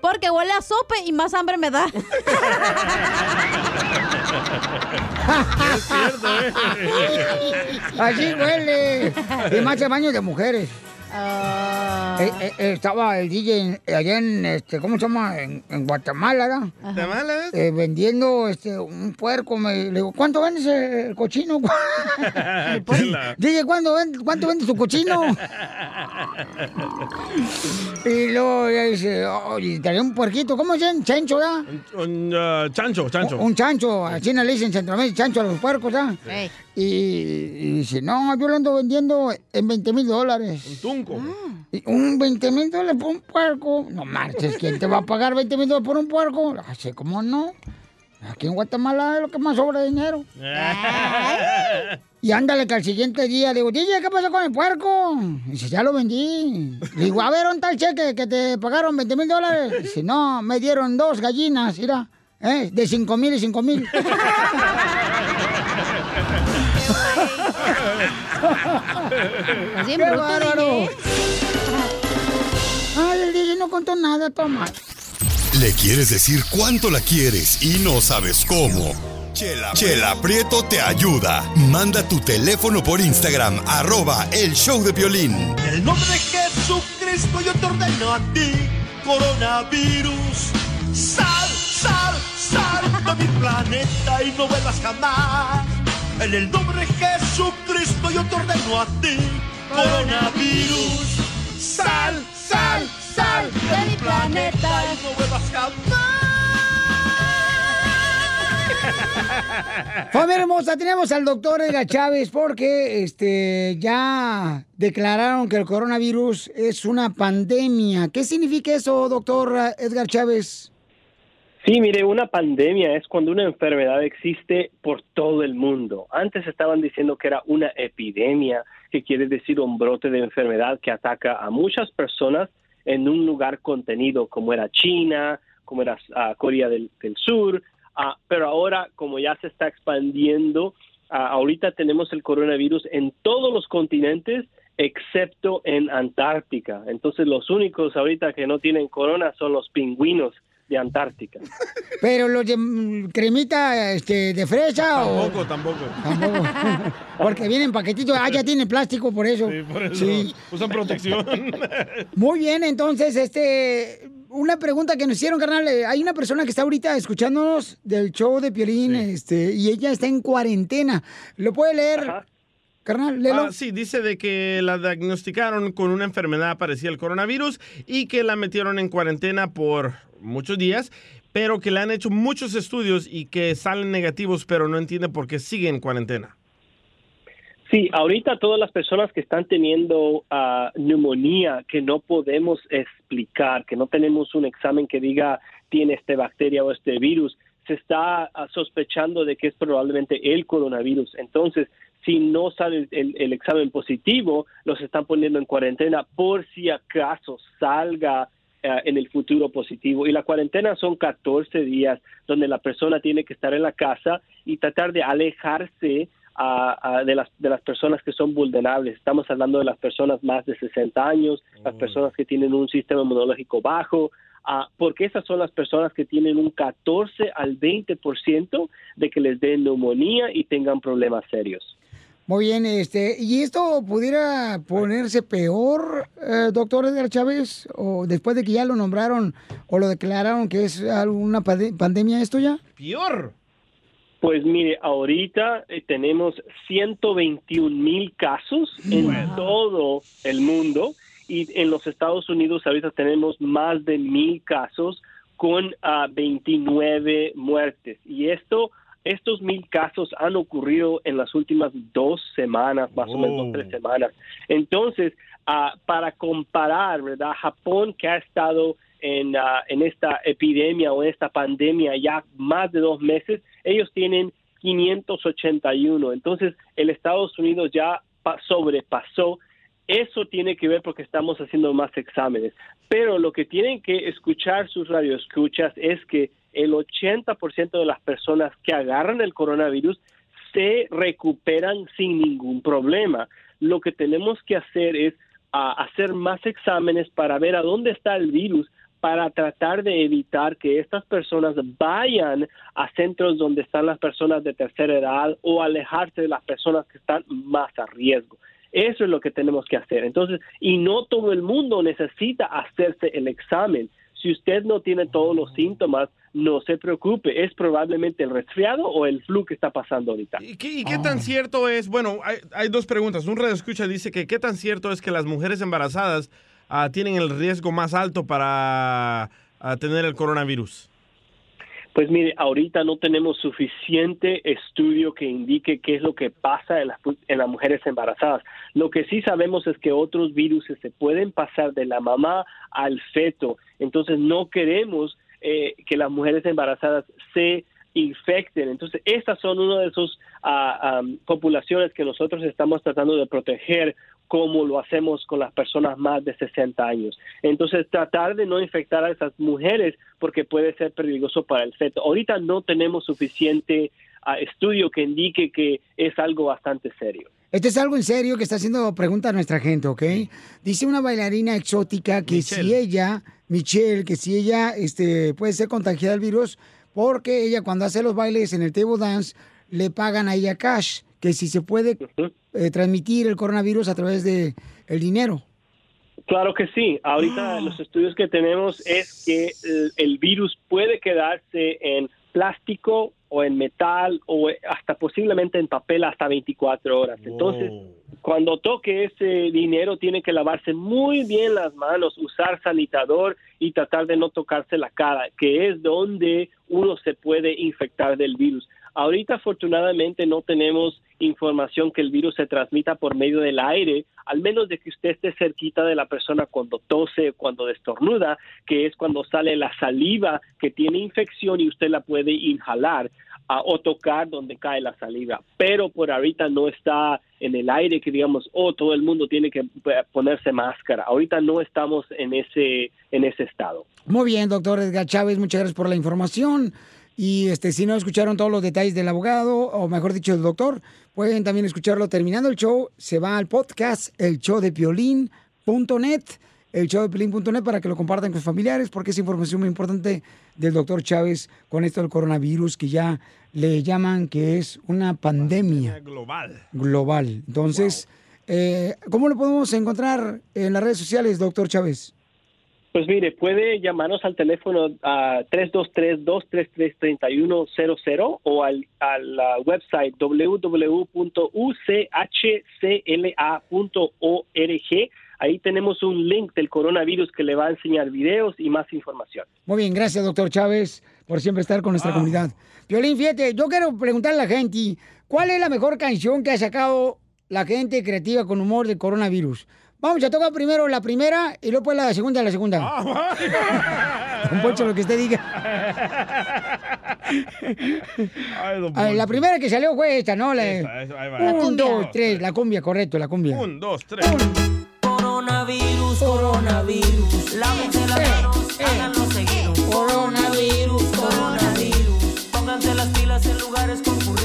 Speaker 7: Porque huele a sope y más hambre me da. *laughs*
Speaker 5: Es cierto, ¿eh?
Speaker 4: Así huele. Y más de baño de mujeres.
Speaker 7: Ah.
Speaker 4: Eh, eh, eh, estaba el DJ en- allá en, este, ¿cómo se llama? En, en Guatemala, ¿verdad?
Speaker 5: ¿Guatemala?
Speaker 4: Eh, vendiendo este, un puerco. Me, le digo, ¿cuánto vendes el cochino? *laughs* *laughs* DJ, ¿cuánto, ven- ¿cuánto vendes tu cochino? *laughs* y luego ella dice, oye, traía un puerquito. ¿Cómo se llama? Chancho, ¿verdad?
Speaker 5: Un uh, chancho, chancho.
Speaker 4: Un chancho, así le dicen en Centroamérica, chancho a los puercos, ¿ah? Y, y dice, no, yo lo ando vendiendo en 20 mil dólares. Un
Speaker 5: tunco.
Speaker 4: ¿Un 20 mil dólares por un puerco? No marches, ¿quién te va a pagar 20 mil dólares por un puerco? Así como no. Aquí en Guatemala es lo que más sobra de dinero. Y ándale que al siguiente día le digo, DJ, ¿qué pasó con el puerco? Dice, ya lo vendí. Le digo, a ver, ¿dónde está el cheque que te pagaron 20 mil dólares? Dice, no, me dieron dos gallinas, mira, ¿eh? de 5 mil y 5 mil. *laughs*
Speaker 7: Así
Speaker 4: ¡Qué bárbaro! Ay, el DJ no contó nada, toma.
Speaker 2: Le quieres decir cuánto la quieres y no sabes cómo. Chela, Chela Prieto te ayuda. Manda tu teléfono por Instagram, arroba el show de violín.
Speaker 8: En el nombre de Jesucristo yo te ordeno a ti, coronavirus. Sal, sal, sal de mi planeta y no vuelvas jamás. En el nombre de Jesucristo yo te ordeno a ti, coronavirus. Sal, sal, sal de mi planeta y no vuelvas jamás.
Speaker 4: Familia hermosa, tenemos al doctor Edgar Chávez porque este, ya declararon que el coronavirus es una pandemia. ¿Qué significa eso, doctor Edgar Chávez?
Speaker 16: Sí, mire, una pandemia es cuando una enfermedad existe por todo el mundo. Antes estaban diciendo que era una epidemia, que quiere decir un brote de enfermedad que ataca a muchas personas en un lugar contenido, como era China, como era ah, Corea del, Sur. Ah, pero ahora, como ya se está expandiendo, ah, ahorita tenemos el coronavirus en todos los continentes excepto en Antártica. Entonces, los únicos ahorita que no tienen corona son los pingüinos de Antártica. *laughs*
Speaker 4: Pero los de mm, cremita este, de fresa o...
Speaker 5: Tampoco, tampoco.
Speaker 4: Tampoco. *laughs* Porque vienen paquetitos. Ah, ya tiene plástico por eso.
Speaker 5: Sí, por eso.
Speaker 4: Sí.
Speaker 5: Usan protección. *laughs*
Speaker 4: Muy bien, entonces, este, una pregunta que nos hicieron, carnal. eh, Hay una persona que está ahorita escuchándonos del show de Piolín, este, y ella está en cuarentena. ¿Lo puede leer? Carnal, léelo.
Speaker 5: Ah, sí, dice de que la diagnosticaron con una enfermedad parecida al coronavirus y que la metieron en cuarentena por muchos días, pero que le han hecho muchos estudios y que salen negativos, pero no entiende por qué sigue en cuarentena.
Speaker 16: Sí, ahorita todas las personas que están teniendo ah, neumonía que no podemos explicar, que no tenemos un examen que diga tiene esta bacteria o este virus, se está ah, sospechando de que es probablemente el coronavirus. Entonces, si no sale el, el- examen positivo, los están poniendo en cuarentena por si acaso salga ah, en el futuro positivo. Y la cuarentena son 14 días donde la persona tiene que estar en la casa y tratar de alejarse a- de, las, de las personas que son vulnerables. Estamos hablando de las personas más de 60 años, las personas que tienen un sistema inmunológico bajo, ah, porque esas son las personas que tienen un 14 al 20% de que les dé neumonía y tengan problemas serios.
Speaker 4: Muy bien, este, ¿y esto pudiera ponerse peor, eh, doctor Edgar Chávez? ¿O después de que ya lo nombraron o lo declararon que es una pande- pandemia esto ya?
Speaker 5: Peor.
Speaker 16: Pues mire, ahorita eh, tenemos 121 mil casos en todo el mundo y en los Estados Unidos ahorita tenemos más de mil casos con ah, 29 muertes. Y esto estos mil casos han ocurrido en las últimas dos semanas, más o menos dos, tres semanas. Entonces, ah, para comparar, ¿verdad? Japón que ha estado en, ah, en esta epidemia o en esta pandemia ya más de dos meses, ellos tienen 581. Entonces, el Estados Unidos ya pa- sobrepasó. Eso tiene que ver porque estamos haciendo más exámenes. Pero lo que tienen que escuchar sus radioescuchas es que el 80% de las personas que agarran el coronavirus se recuperan sin ningún problema. Lo que tenemos que hacer es hacer más exámenes para ver a dónde está el virus para tratar de evitar que estas personas vayan a centros donde están las personas de tercera edad o alejarse de las personas que están más a riesgo. Eso es lo que tenemos que hacer. Entonces, y no todo el mundo necesita hacerse el examen. Si usted no tiene todos los síntomas, no se preocupe. Es probablemente el resfriado o el flu que está pasando ahorita.
Speaker 5: ¿Y qué, y qué tan cierto es? Bueno, hay, hay dos preguntas. Un radio escucha dice que qué tan cierto es que las mujeres embarazadas ah, tienen el riesgo más alto para ah, tener el coronavirus.
Speaker 16: Pues mire, ahorita no tenemos suficiente estudio que indique qué es lo que pasa en las, en las mujeres embarazadas. Lo que sí sabemos es que otros virus se pueden pasar de la mamá al feto. Entonces no queremos eh, que las mujeres embarazadas se infecten. Entonces, estas son una de esas ah, am, poblaciones que nosotros estamos tratando de proteger como lo hacemos con las personas más de 60 años. Entonces, tratar de no infectar a esas mujeres porque puede ser peligroso para el feto. Ahorita no tenemos suficiente ah, estudio que indique que es algo bastante serio.
Speaker 4: Este es algo en serio que está haciendo pregunta a nuestra gente, ¿ok? Dice una bailarina exótica que si ella, Michelle, que si ella este, puede ser contagiada del virus porque ella cuando hace los bailes en el table dance le pagan a ella cash, que si se puede eh, transmitir el coronavirus a través de el dinero.
Speaker 16: Claro que sí. Ahorita los estudios que tenemos es que el, el virus puede quedarse en plástico o en metal o hasta posiblemente en papel hasta 24 horas. Entonces, cuando toque ese dinero tiene que lavarse muy bien las manos, usar sanitador y tratar de no tocarse la cara, que es donde uno se puede infectar del virus. Ahorita afortunadamente no tenemos información que el virus se transmita por medio del aire, al menos de que usted esté cerquita de la persona cuando tose, cuando destornuda, que es cuando sale la saliva que tiene infección y usted la puede inhalar o tocar donde cae la saliva. Pero por ahorita no está en el aire que digamos, oh, todo el mundo tiene que ponerse máscara. Ahorita no estamos en ese en ese estado.
Speaker 4: Muy bien, doctor Edgar Chávez, muchas gracias por la información. Y este, si no escucharon todos los detalles del abogado, o mejor dicho, del doctor, pueden también escucharlo terminando el show. Se va al podcast, el show de piolín.net, el show de piolín.net para que lo compartan con sus familiares, porque es información muy importante del doctor Chávez con esto del coronavirus, que ya le llaman que es una pandemia
Speaker 5: Global.
Speaker 4: global. Entonces, eh, ¿cómo lo podemos encontrar en las redes sociales, doctor Chávez?
Speaker 16: Pues mire, puede llamarnos al teléfono a 323-233-3100 o al, al ah, website www.uchcla.org. Ahí tenemos un link del coronavirus que le va a enseñar videos y más información.
Speaker 4: Muy bien, gracias, doctor Chávez, por siempre estar con nuestra comunidad. Violín, fíjate, yo quiero preguntarle a la gente, ¿cuál es la mejor canción que ha sacado la gente creativa con humor del coronavirus? Vamos a tocar primero la primera y luego pues la segunda y la segunda. *laughs* Don Poncho, lo que usted diga. A ver, la primera que salió fue esta, ¿no? La,
Speaker 5: va.
Speaker 4: un, dos, tres, la cumbia, correcto, la cumbia.
Speaker 5: Un, dos, tres.
Speaker 17: Coronavirus, coronavirus. Lávense las manos, háganlo seguido. Coronavirus, coronavirus. Pónganse las pilas en lugares concurridos.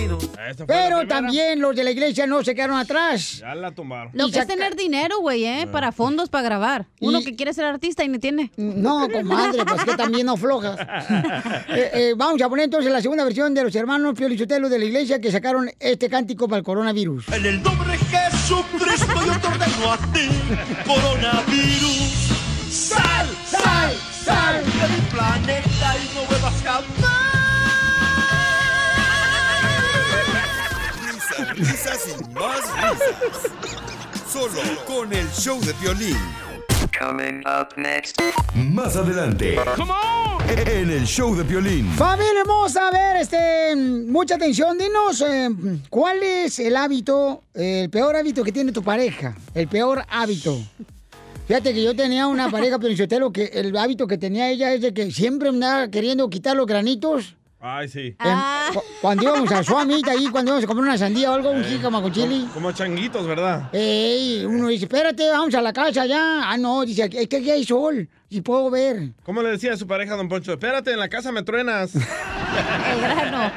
Speaker 4: Pero también los de la iglesia no se quedaron atrás.
Speaker 5: Ya la tumbaron.
Speaker 7: Lo que es tener dinero, güey, ¿eh? Para fondos, para grabar. Uno que quiere ser artista y no tiene.
Speaker 4: No, comadre, pues que también no flojas. Eh, eh, vamos a poner entonces la segunda versión de los hermanos Piolichotelo de la iglesia que sacaron este cántico para el coronavirus.
Speaker 8: En el nombre de Jesucristo yo te ordeno a ti, coronavirus. Sal, sal, sal de mi planeta y no vuelvas
Speaker 2: Risas, risas y más risas. Solo con el show de violín.
Speaker 12: Coming up next.
Speaker 2: Más adelante. En el show de Piolín.
Speaker 4: Familia hermosa, a ver, este, mucha atención, dinos, eh, ¿cuál es el hábito, el peor hábito que tiene tu pareja? El peor hábito. Fíjate que yo tenía una pareja, pero que el hábito que tenía ella es de que siempre me andaba queriendo quitar los granitos.
Speaker 5: Ay, sí.
Speaker 4: En- cu- cuando íbamos a Suamita ahí, cuando íbamos a comer una sandía o algo, un jícama con chili.
Speaker 5: Como, como changuitos, ¿verdad?
Speaker 4: Ey, uno dice, espérate, vamos a la casa ya. Ah, no, dice, es que aquí hay sol y puedo ver.
Speaker 5: ¿Cómo le decía a su pareja, don Poncho? Espérate, en la casa me truenas. *laughs*
Speaker 7: El grano.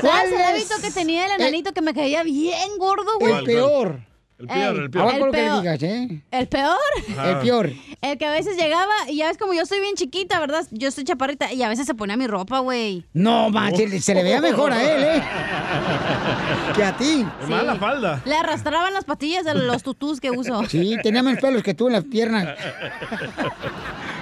Speaker 4: ¿Cuál
Speaker 7: ¿Sabes el hábito que tenía el enanito que me caía bien gordo, güey?
Speaker 4: El peor.
Speaker 5: El peor,
Speaker 7: Ey,
Speaker 5: el peor.
Speaker 4: Digas, ¿eh?
Speaker 7: ¿El peor?
Speaker 4: El peor.
Speaker 7: El que a veces llegaba y ya ves como yo soy bien chiquita, ¿verdad? Yo estoy chaparrita y a veces se ponía mi ropa, güey.
Speaker 4: No, manches, se le veía mejor a él, ¿eh? *laughs* Que a ti.
Speaker 5: Es mala falda.
Speaker 7: Le arrastraban las patillas de los tutús que uso.
Speaker 4: Sí, tenía menos pelos que tú en las piernas. *laughs*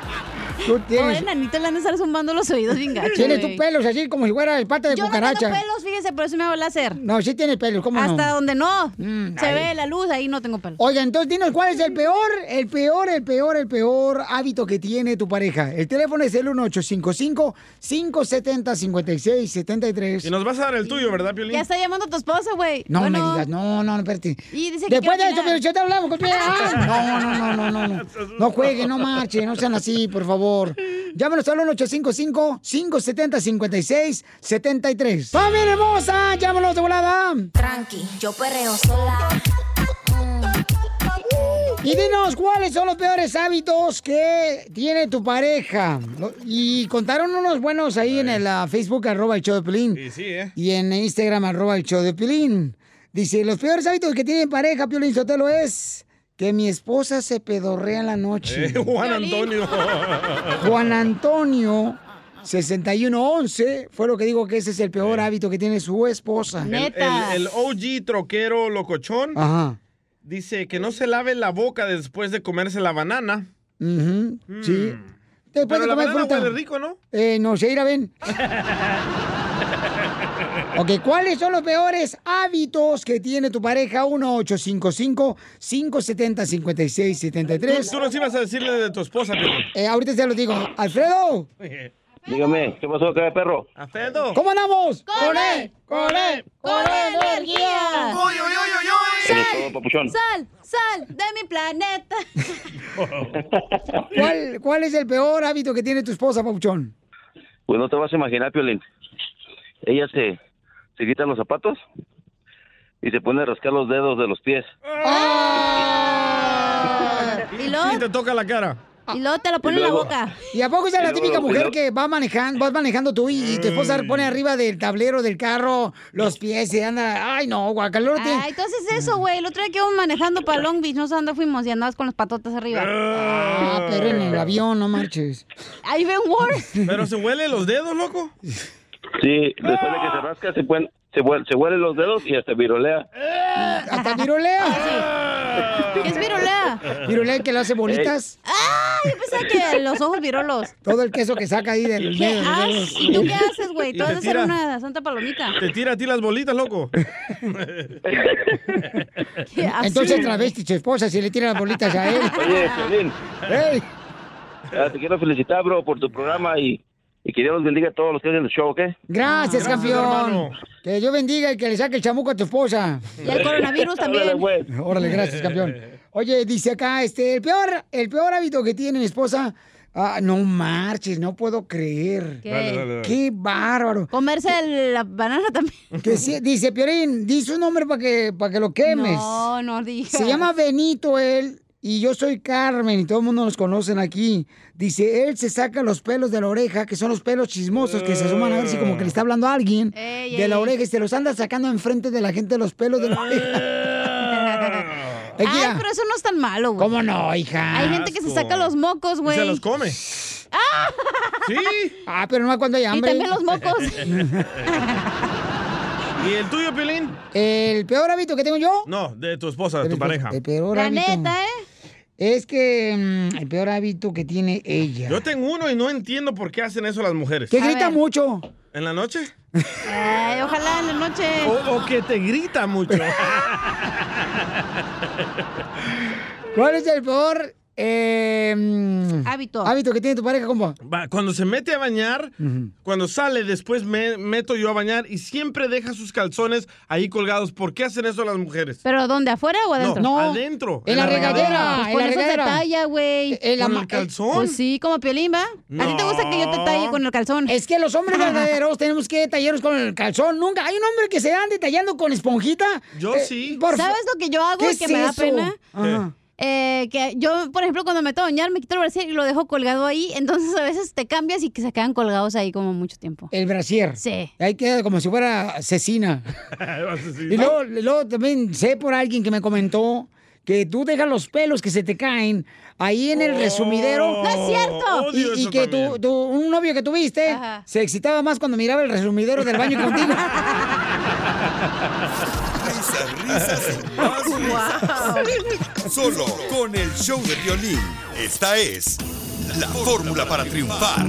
Speaker 4: Tú
Speaker 7: Pobre
Speaker 4: tienes,
Speaker 7: enanito le han de estar zumbando los oídos bien gacho,
Speaker 4: tienes tus pelos así como si fuera el pata de
Speaker 7: Yo no tengo pelos, fíjese, por eso me hago láser.
Speaker 4: No, sí tienes pelos, ¿cómo no?
Speaker 7: Hasta donde no
Speaker 4: Mm,
Speaker 7: se ve la luz, ahí no tengo pelos.
Speaker 4: Oiga, entonces dinos cuál es el peor, el peor, el peor, el peor hábito que tiene tu pareja. El teléfono es el 1855-570-5673.
Speaker 5: Y nos vas a dar el tuyo, ¿verdad, Piolín?
Speaker 7: Ya está llamando a tu esposa, güey.
Speaker 4: No
Speaker 7: Bueno,
Speaker 4: me digas, no, no, no, espérate.
Speaker 7: Y dice que
Speaker 4: Después de eso, pero yo te hablamos *laughs* con Ah, No, no, no, no, no, no. No jueguen, no marchen, no sean así, por favor. Llámenos al 1-855-570-5673. ¡Familia hermosa! ¡Llámanos de volada!
Speaker 18: Tranqui, yo perreo sola.
Speaker 4: Y dinos cuáles son los peores hábitos que tiene tu pareja. Y contaron unos buenos ahí en el ah, Facebook, arroba el show de Pelín.
Speaker 5: Y sí, ¿eh?
Speaker 4: Y en Instagram, arroba el show de Pilín. Dice, los peores hábitos que tiene pareja, Piolín Sotelo, es que mi esposa se pedorrea en la noche.
Speaker 5: Eh, Juan Antonio. *laughs*
Speaker 4: Juan Antonio, 6111, fue lo que digo que ese es el peor hábito que tiene su esposa.
Speaker 5: El, el- el OG troquero locochón
Speaker 4: Ajá.
Speaker 5: dice que no se lave la boca después de comerse la banana.
Speaker 4: Sí. Después
Speaker 5: Mm. Pero
Speaker 4: de
Speaker 5: la banana
Speaker 4: fruta.
Speaker 5: huele rico, ¿no?
Speaker 4: Eh, no sé, Ira, ven. *laughs* ok, ¿cuáles son los peores hábitos que tiene tu pareja? 1-855-570-5673.
Speaker 5: Tú nos ibas a decirle de tu esposa, Piolín.
Speaker 4: Eh, ahorita se los digo. Alfredo,
Speaker 11: Dígame, ¿qué pasó acá, perro?
Speaker 5: Alfredo.
Speaker 4: ¿cómo andamos?
Speaker 7: ¡Con él!
Speaker 4: ¡Con él!
Speaker 7: ¡Con energía!
Speaker 11: Eso es todo, papuchón.
Speaker 7: ¡Sal! ¡Sal de mi planeta! *laughs*
Speaker 4: ¿Cuál, ¿Cuál es el peor hábito que tiene tu esposa, Pauchón?
Speaker 11: Pues no te vas a imaginar, Piolín. Ella se, se quita los zapatos y se pone a rascar los dedos de los pies.
Speaker 7: Y luego,
Speaker 5: Y te toca la cara.
Speaker 7: y luego te lo pone en la boca.
Speaker 4: ¿Y a poco es la
Speaker 11: Y luego-
Speaker 4: típica
Speaker 11: y
Speaker 4: mujer que va manejando, vas manejando tú y, y tu esposa pone arriba del tablero del carro los pies y anda, ay no, guacaloro tiene...
Speaker 7: Ay, entonces eso, güey. El otro día que íbamos manejando para Long Beach, no sé dónde fuimos y andabas con las patotas arriba.
Speaker 4: Ah, pero en el avión, no marches.
Speaker 7: Ahí ven worse.
Speaker 5: Pero se huele los dedos, loco. *laughs*
Speaker 11: Sí, después de que se rasca, se, pone, se, huele, se huelen los dedos y hasta virolea.
Speaker 4: Hasta virolea.
Speaker 7: ¿Qué es virolea?
Speaker 4: Virolea que lo hace bolitas.
Speaker 7: Ah, yo pensaba que los ojos virolos.
Speaker 4: Todo el queso que saca ahí del
Speaker 7: ¿Qué haces? ¿Y tú qué haces, güey? Tú
Speaker 5: te
Speaker 7: has de ser una santa palomita.
Speaker 5: Te tira a ti las bolitas, loco. *laughs*
Speaker 7: ¿Qué?
Speaker 4: Entonces travesti su esposa si le tira las bolitas a él.
Speaker 11: Oye, Piolín,
Speaker 4: ¡Ey!
Speaker 11: ah, te quiero felicitar, bro, por tu programa y, y que Dios los bendiga a todos los que hacen el show, ¿ok?
Speaker 4: Gracias, campeón.
Speaker 5: hermano.
Speaker 4: Que Dios bendiga y que le saque el chamuco a tu esposa.
Speaker 7: Y el coronavirus
Speaker 11: Órale,
Speaker 7: también.
Speaker 11: güey.
Speaker 4: Órale, gracias, campeón. Oye, dice acá, este, el peor, el peor hábito que tiene mi esposa. Ah, no marches, no puedo creer.
Speaker 7: ¿Qué?
Speaker 5: Dale, dale, dale.
Speaker 4: Qué bárbaro.
Speaker 7: Comerse la banana también.
Speaker 4: Que sí- dice Piorín, dice un nombre para que, para que lo quemes.
Speaker 7: No, no digas.
Speaker 4: Se llama Benito él y yo soy Carmen y todo el mundo nos conocen aquí. Dice, él se saca los pelos de la oreja, que son los pelos chismosos que se suman a ver si como que le está hablando a alguien
Speaker 7: Ey,
Speaker 4: de la
Speaker 7: ey.
Speaker 4: oreja y se los anda sacando enfrente de la gente los pelos de la oreja. *laughs* Es que
Speaker 7: Ay, pero eso no es tan malo, güey.
Speaker 4: ¿Cómo no, hija?
Speaker 7: Hay gente que se saca los mocos,
Speaker 5: Y
Speaker 7: güey.
Speaker 5: se los come. *laughs* Sí.
Speaker 4: Ah, pero no cuando hay
Speaker 7: Y
Speaker 4: hambre.
Speaker 7: también los mocos. *laughs*
Speaker 5: ¿Y el tuyo, Pilín?
Speaker 4: El peor hábito que tengo yo.
Speaker 5: No, de tu esposa, de tu pareja.
Speaker 4: El peor
Speaker 7: La
Speaker 4: hábito.
Speaker 7: neta, ¿eh?
Speaker 4: Es que mm, el peor hábito que tiene ella.
Speaker 5: Yo tengo uno y no entiendo por qué hacen eso las mujeres.
Speaker 4: Que grita mucho.
Speaker 5: ¿En la noche?
Speaker 7: Ay, ojalá en la noche.
Speaker 5: O, o que te grita mucho. *laughs*
Speaker 4: ¿Cuál es el peor eh,
Speaker 7: hábito.
Speaker 4: Hábito que tiene tu pareja, compa.
Speaker 5: Va, Cuando se mete a bañar, cuando sale, después me meto yo a bañar y siempre deja sus calzones ahí colgados. ¿Por qué hacen eso las mujeres?
Speaker 7: ¿Pero dónde? ¿Afuera o adentro?
Speaker 5: No, adentro.
Speaker 4: En la regadera,
Speaker 7: Pues
Speaker 4: en
Speaker 7: por
Speaker 4: la
Speaker 7: eso
Speaker 4: regadera.
Speaker 7: talla, güey.
Speaker 4: En la
Speaker 5: ¿Con
Speaker 4: ma-
Speaker 5: el calzón?
Speaker 7: Pues sí, como piolín, ¿va? ¿A ti te gusta que yo te talle con el calzón?
Speaker 4: Es que los hombres *laughs* verdaderos tenemos que tallarnos con el calzón. Nunca hay un hombre que se ande tallando con esponjita.
Speaker 5: Yo
Speaker 4: Eh,
Speaker 5: sí.
Speaker 4: por
Speaker 7: ¿Sabes lo que yo hago
Speaker 4: ¿Qué
Speaker 7: y que
Speaker 4: es
Speaker 7: me da pena?
Speaker 4: Ajá.
Speaker 7: Eh, que yo, por ejemplo, cuando me meto a bañar, me quito el brasier y lo dejo colgado ahí. Entonces a veces te cambias y que se quedan colgados ahí como mucho tiempo.
Speaker 4: El brasier.
Speaker 7: Sí.
Speaker 4: Ahí queda como si fuera asesina. *laughs* Y luego, luego también sé por alguien que me comentó que tú dejas los pelos que se te caen ahí en el resumidero.
Speaker 7: ¡No es cierto!
Speaker 5: odio
Speaker 4: Y, que tu, un novio que tuviste
Speaker 7: Ajá.
Speaker 4: se excitaba más cuando miraba el resumidero del baño contigo. *laughs*
Speaker 2: Risas, risas y más risas. Solo con el show de violín. Esta es la fórmula para triunfar.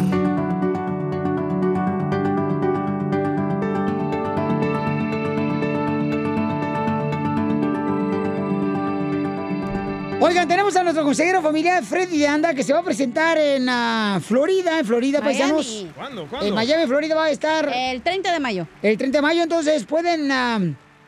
Speaker 4: Oigan, tenemos a nuestro consejero familiar Freddy de Anda que se va a presentar en ah, Florida, en Florida,
Speaker 7: Miami.
Speaker 4: paisanos.
Speaker 5: ¿Cuándo? ¿Cuándo?
Speaker 4: En Miami, Florida va a estar
Speaker 7: El 30 de mayo.
Speaker 4: el 30 de mayo, entonces pueden ah,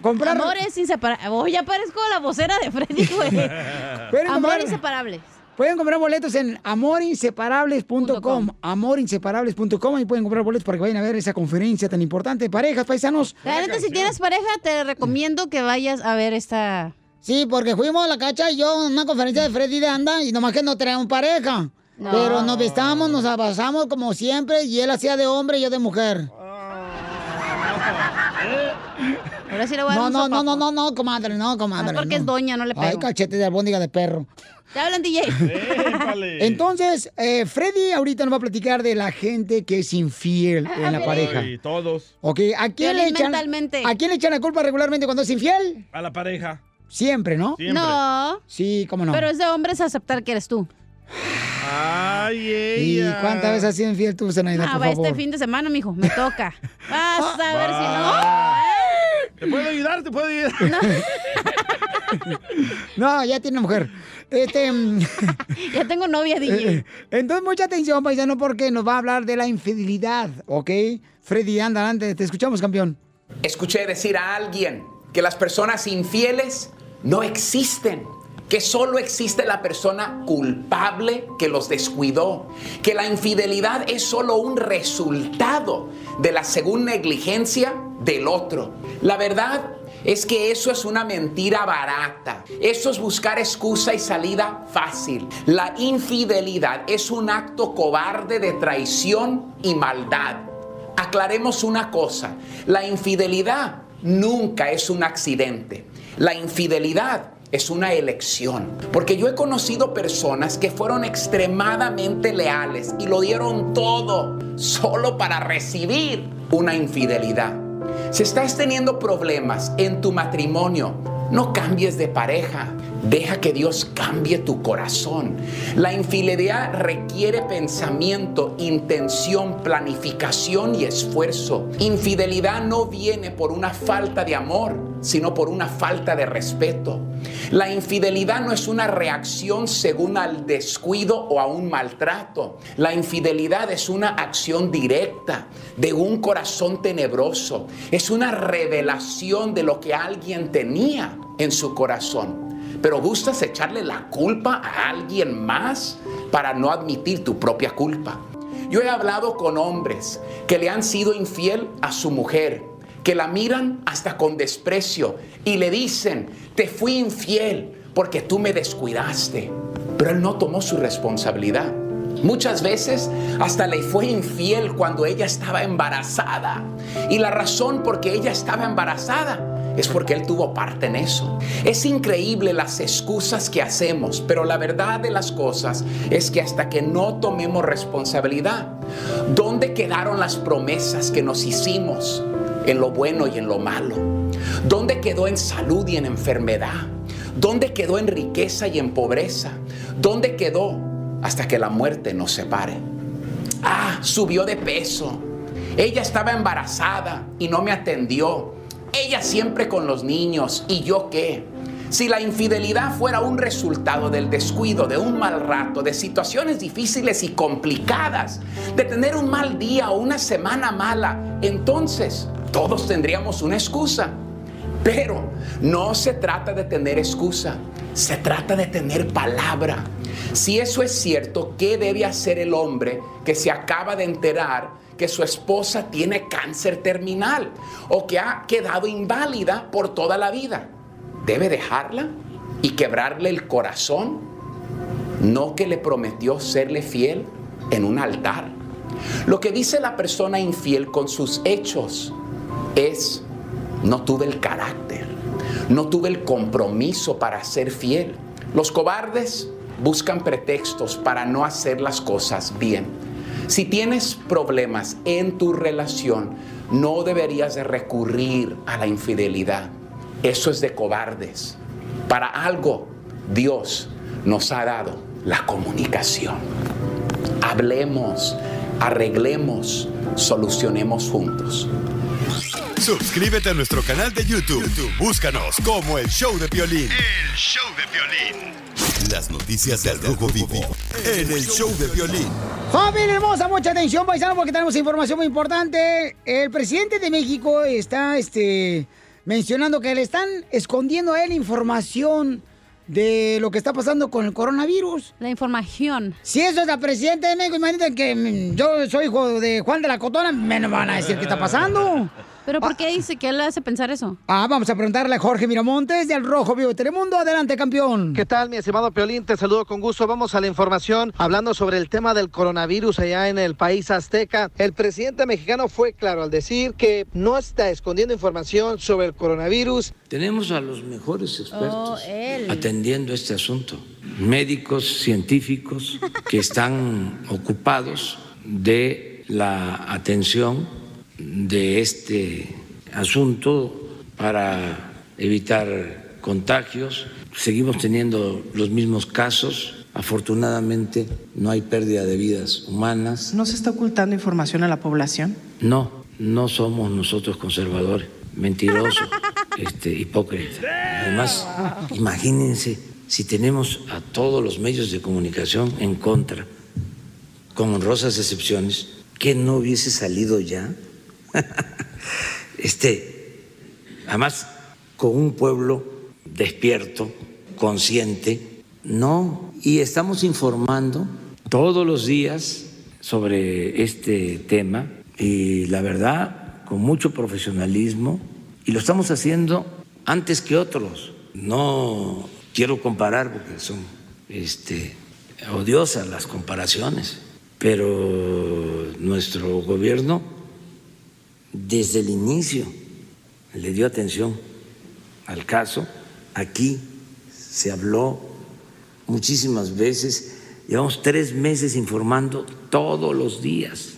Speaker 4: comprar.
Speaker 7: Amores inseparables. Oh, ya parezco la vocera de Freddy, güey. *laughs* Amor
Speaker 4: comprar,
Speaker 7: inseparables.
Speaker 4: pueden comprar boletos en amorinseparables.com. Amorinseparables.com y pueden comprar boletos para que vayan a ver esa conferencia tan importante parejas, paisanos.
Speaker 7: La neta, si tienes pareja, te recomiendo que vayas a ver esta...
Speaker 4: Sí, porque fuimos a la cacha y yo a una conferencia de Freddy de Anda y nomás que no traemos pareja.
Speaker 7: No.
Speaker 4: Pero nos besamos, nos abrazamos como siempre y él hacía de hombre y yo de mujer.
Speaker 7: Ahora sí le voy a dar
Speaker 4: No,
Speaker 7: un
Speaker 4: no, no, no, no, no, comadre, no, comadre.
Speaker 7: Ah, porque
Speaker 4: no.
Speaker 7: es doña, no le
Speaker 4: Ay,
Speaker 7: pego.
Speaker 4: cachete de albóndiga de perro.
Speaker 7: Te hablan, DJ. *laughs*
Speaker 5: Épale.
Speaker 4: Entonces, eh, Freddy ahorita nos va a platicar de la gente que es infiel en la
Speaker 7: Ay.
Speaker 4: pareja.
Speaker 5: Y todos
Speaker 4: Ok, ¿a quién, le echan,
Speaker 7: mentalmente.
Speaker 4: ¿a quién le echan la culpa regularmente cuando es infiel?
Speaker 5: a la pareja.
Speaker 4: Siempre, ¿no?
Speaker 5: Siempre.
Speaker 7: No,
Speaker 4: Sí, cómo no.
Speaker 7: pero es de hombres aceptar que eres tú.
Speaker 5: Ay,
Speaker 4: ¿Y
Speaker 5: ella.
Speaker 4: cuántas veces has sido infiel tú, Zenaida,
Speaker 7: Ah,
Speaker 4: por
Speaker 7: va
Speaker 4: favor?
Speaker 7: este fin de semana, mijo. Me toca. *laughs* Vas a ver si
Speaker 5: Va. ¿Te puedo ayudar? ¿Te puedo ayudar?
Speaker 4: No, *laughs* ya tiene mujer. Este,
Speaker 7: no. *laughs* Ya tengo novia, DJ.
Speaker 4: entonces, mucha atención, paisano, porque nos va a hablar de la infidelidad, ¿ok? Freddy, anda, adelante, te escuchamos, campeón.
Speaker 19: Escuché decir a alguien que las personas infieles no existen, que solo existe la persona culpable que los descuidó, que la infidelidad es solo un resultado de la según negligencia del otro. La verdad es que eso es una mentira barata. Eso es buscar excusa y salida fácil. La infidelidad es un acto cobarde de traición y maldad. Aclaremos una cosa, la infidelidad nunca es un accidente. La infidelidad es una elección. Porque yo he conocido personas que fueron extremadamente leales y lo dieron todo solo para recibir una infidelidad. Si estás teniendo problemas en tu matrimonio, no cambies de pareja. Deja que Dios cambie tu corazón. La infidelidad requiere pensamiento, intención, planificación y esfuerzo. Infidelidad no viene por una falta de amor, sino por una falta de respeto. La infidelidad no es una reacción según al descuido o a un maltrato. La infidelidad es una acción directa de un corazón tenebroso. Es una revelación de lo que alguien tenía en su corazón. Pero gustas echarle la culpa a alguien más para no admitir tu propia culpa. Yo he hablado con hombres que le han sido infiel a su mujer, que la miran hasta con desprecio y le dicen, te fui infiel porque tú me descuidaste. Pero él no tomó su responsabilidad. Muchas veces hasta le fue infiel cuando ella estaba embarazada. Y la razón por que ella estaba embarazada es porque él tuvo parte en eso. Es increíble las excusas que hacemos, pero la verdad de las cosas es que hasta que no tomemos responsabilidad, ¿dónde quedaron las promesas que nos hicimos en lo bueno y en lo malo? ¿Dónde quedó en salud y en enfermedad? ¿Dónde quedó en riqueza y en pobreza? ¿Dónde quedó hasta que la muerte nos separe? Ah, subió de peso. Ella estaba embarazada y no me atendió. Ella siempre con los niños. ¿Y yo qué? Si la infidelidad fuera un resultado del descuido, de un mal rato, de situaciones difíciles y complicadas, de tener un mal día o una semana mala, entonces todos tendríamos una excusa. Pero no se trata de tener excusa, se trata de tener palabra. Si eso es cierto, ¿qué debe hacer el hombre que se acaba de enterar que su esposa tiene cáncer terminal o que ha quedado inválida por toda la vida? ¿Debe dejarla y quebrarle el corazón? ¿No que le prometió serle fiel en un altar? Lo que dice la persona infiel con sus hechos es, no tuve el carácter, no tuve el compromiso para ser fiel. Los cobardes buscan pretextos para no hacer las cosas bien. Si tienes problemas en tu relación, no deberías de recurrir a la infidelidad. Eso es de cobardes. Para algo Dios nos ha dado la comunicación. Hablemos, arreglemos, solucionemos juntos.
Speaker 2: Suscríbete a nuestro canal de YouTube. YouTube, Búscanos como el Show de Violín.
Speaker 1: El show de violín.
Speaker 2: Las noticias del Rojo Vivo en el Show de Violín.
Speaker 4: Familia hermosa, mucha atención, paisano, porque tenemos información muy importante. El presidente de México está este, mencionando que le están escondiendo a él información de lo que está pasando con el coronavirus.
Speaker 7: La información.
Speaker 4: Si eso es la presidenta de México, imagínate que mm, yo soy hijo de Juan de la Cotona, me van a decir qué está pasando.
Speaker 7: ¿Pero por qué dice que él le hace pensar eso?
Speaker 4: Ah, vamos a preguntarle a Jorge Miramontes del Rojo Vivo de Telemundo. Adelante, campeón.
Speaker 6: ¿Qué tal, mi estimado Piolín? Te saludo con gusto. Vamos a la información hablando sobre el tema del coronavirus allá en el país azteca. El presidente mexicano fue claro al decir que no está escondiendo información sobre el coronavirus.
Speaker 12: Tenemos a los mejores expertos
Speaker 7: Oh,
Speaker 12: atendiendo este asunto. Médicos, científicos que están ocupados de la atención de este asunto para evitar contagios. Seguimos teniendo los mismos casos. Afortunadamente no hay pérdida de vidas humanas.
Speaker 20: ¿No se está ocultando información a la población?
Speaker 12: No, no somos nosotros conservadores, mentirosos, *laughs* este, hipócritas. Además, imagínense si tenemos a todos los medios de comunicación en contra, con honrosas excepciones, que no hubiese salido ya. *laughs* este, además, con un pueblo despierto, consciente, no, y estamos informando todos los días sobre este tema y la verdad, con mucho profesionalismo, y lo estamos haciendo antes que otros. No quiero comparar porque son este, odiosas las comparaciones, pero nuestro gobierno desde el inicio le dio atención al caso. Aquí se habló muchísimas veces. Llevamos tres meses informando todos los días.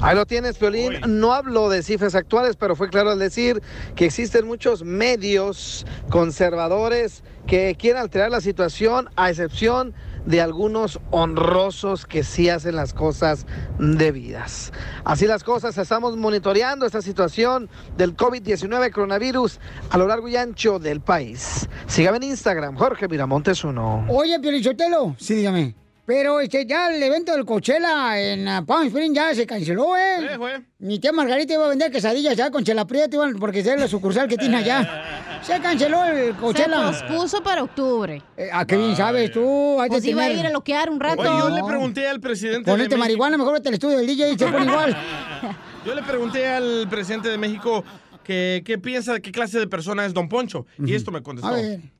Speaker 6: Ahí lo tienes, Piolín. No hablo de cifras actuales, pero fue claro al decir que existen muchos medios conservadores que quieren alterar la situación, a excepción de algunos honrosos que sí hacen las cosas debidas. Así las cosas, estamos monitoreando esta situación del COVID-19 coronavirus a lo largo y ancho del país. Sígame en Instagram, Jorge Miramontes 1.
Speaker 4: Oye, Piolichotelo. Sí, dígame. Pero este, ya el evento del Coachella en uh, Palm Springs ya se canceló, ¿eh? Mi tía Margarita iba a vender quesadillas ya con Chela Prieto, iban- porque es la sucursal que tiene allá. *laughs* Se canceló el Coachella.
Speaker 7: Se pospuso para octubre.
Speaker 4: ¿A qué bien sabes tú? Hay
Speaker 7: Pues iba a ir a loquear un rato.
Speaker 5: Oye, yo le pregunté al presidente
Speaker 4: Ponete
Speaker 5: de México-
Speaker 4: marihuana, mejor vete al estudio del DJ y se pone igual. *laughs*
Speaker 5: Yo le pregunté al presidente de México que, qué piensa, qué clase de persona es Don Poncho. Y esto me contestó.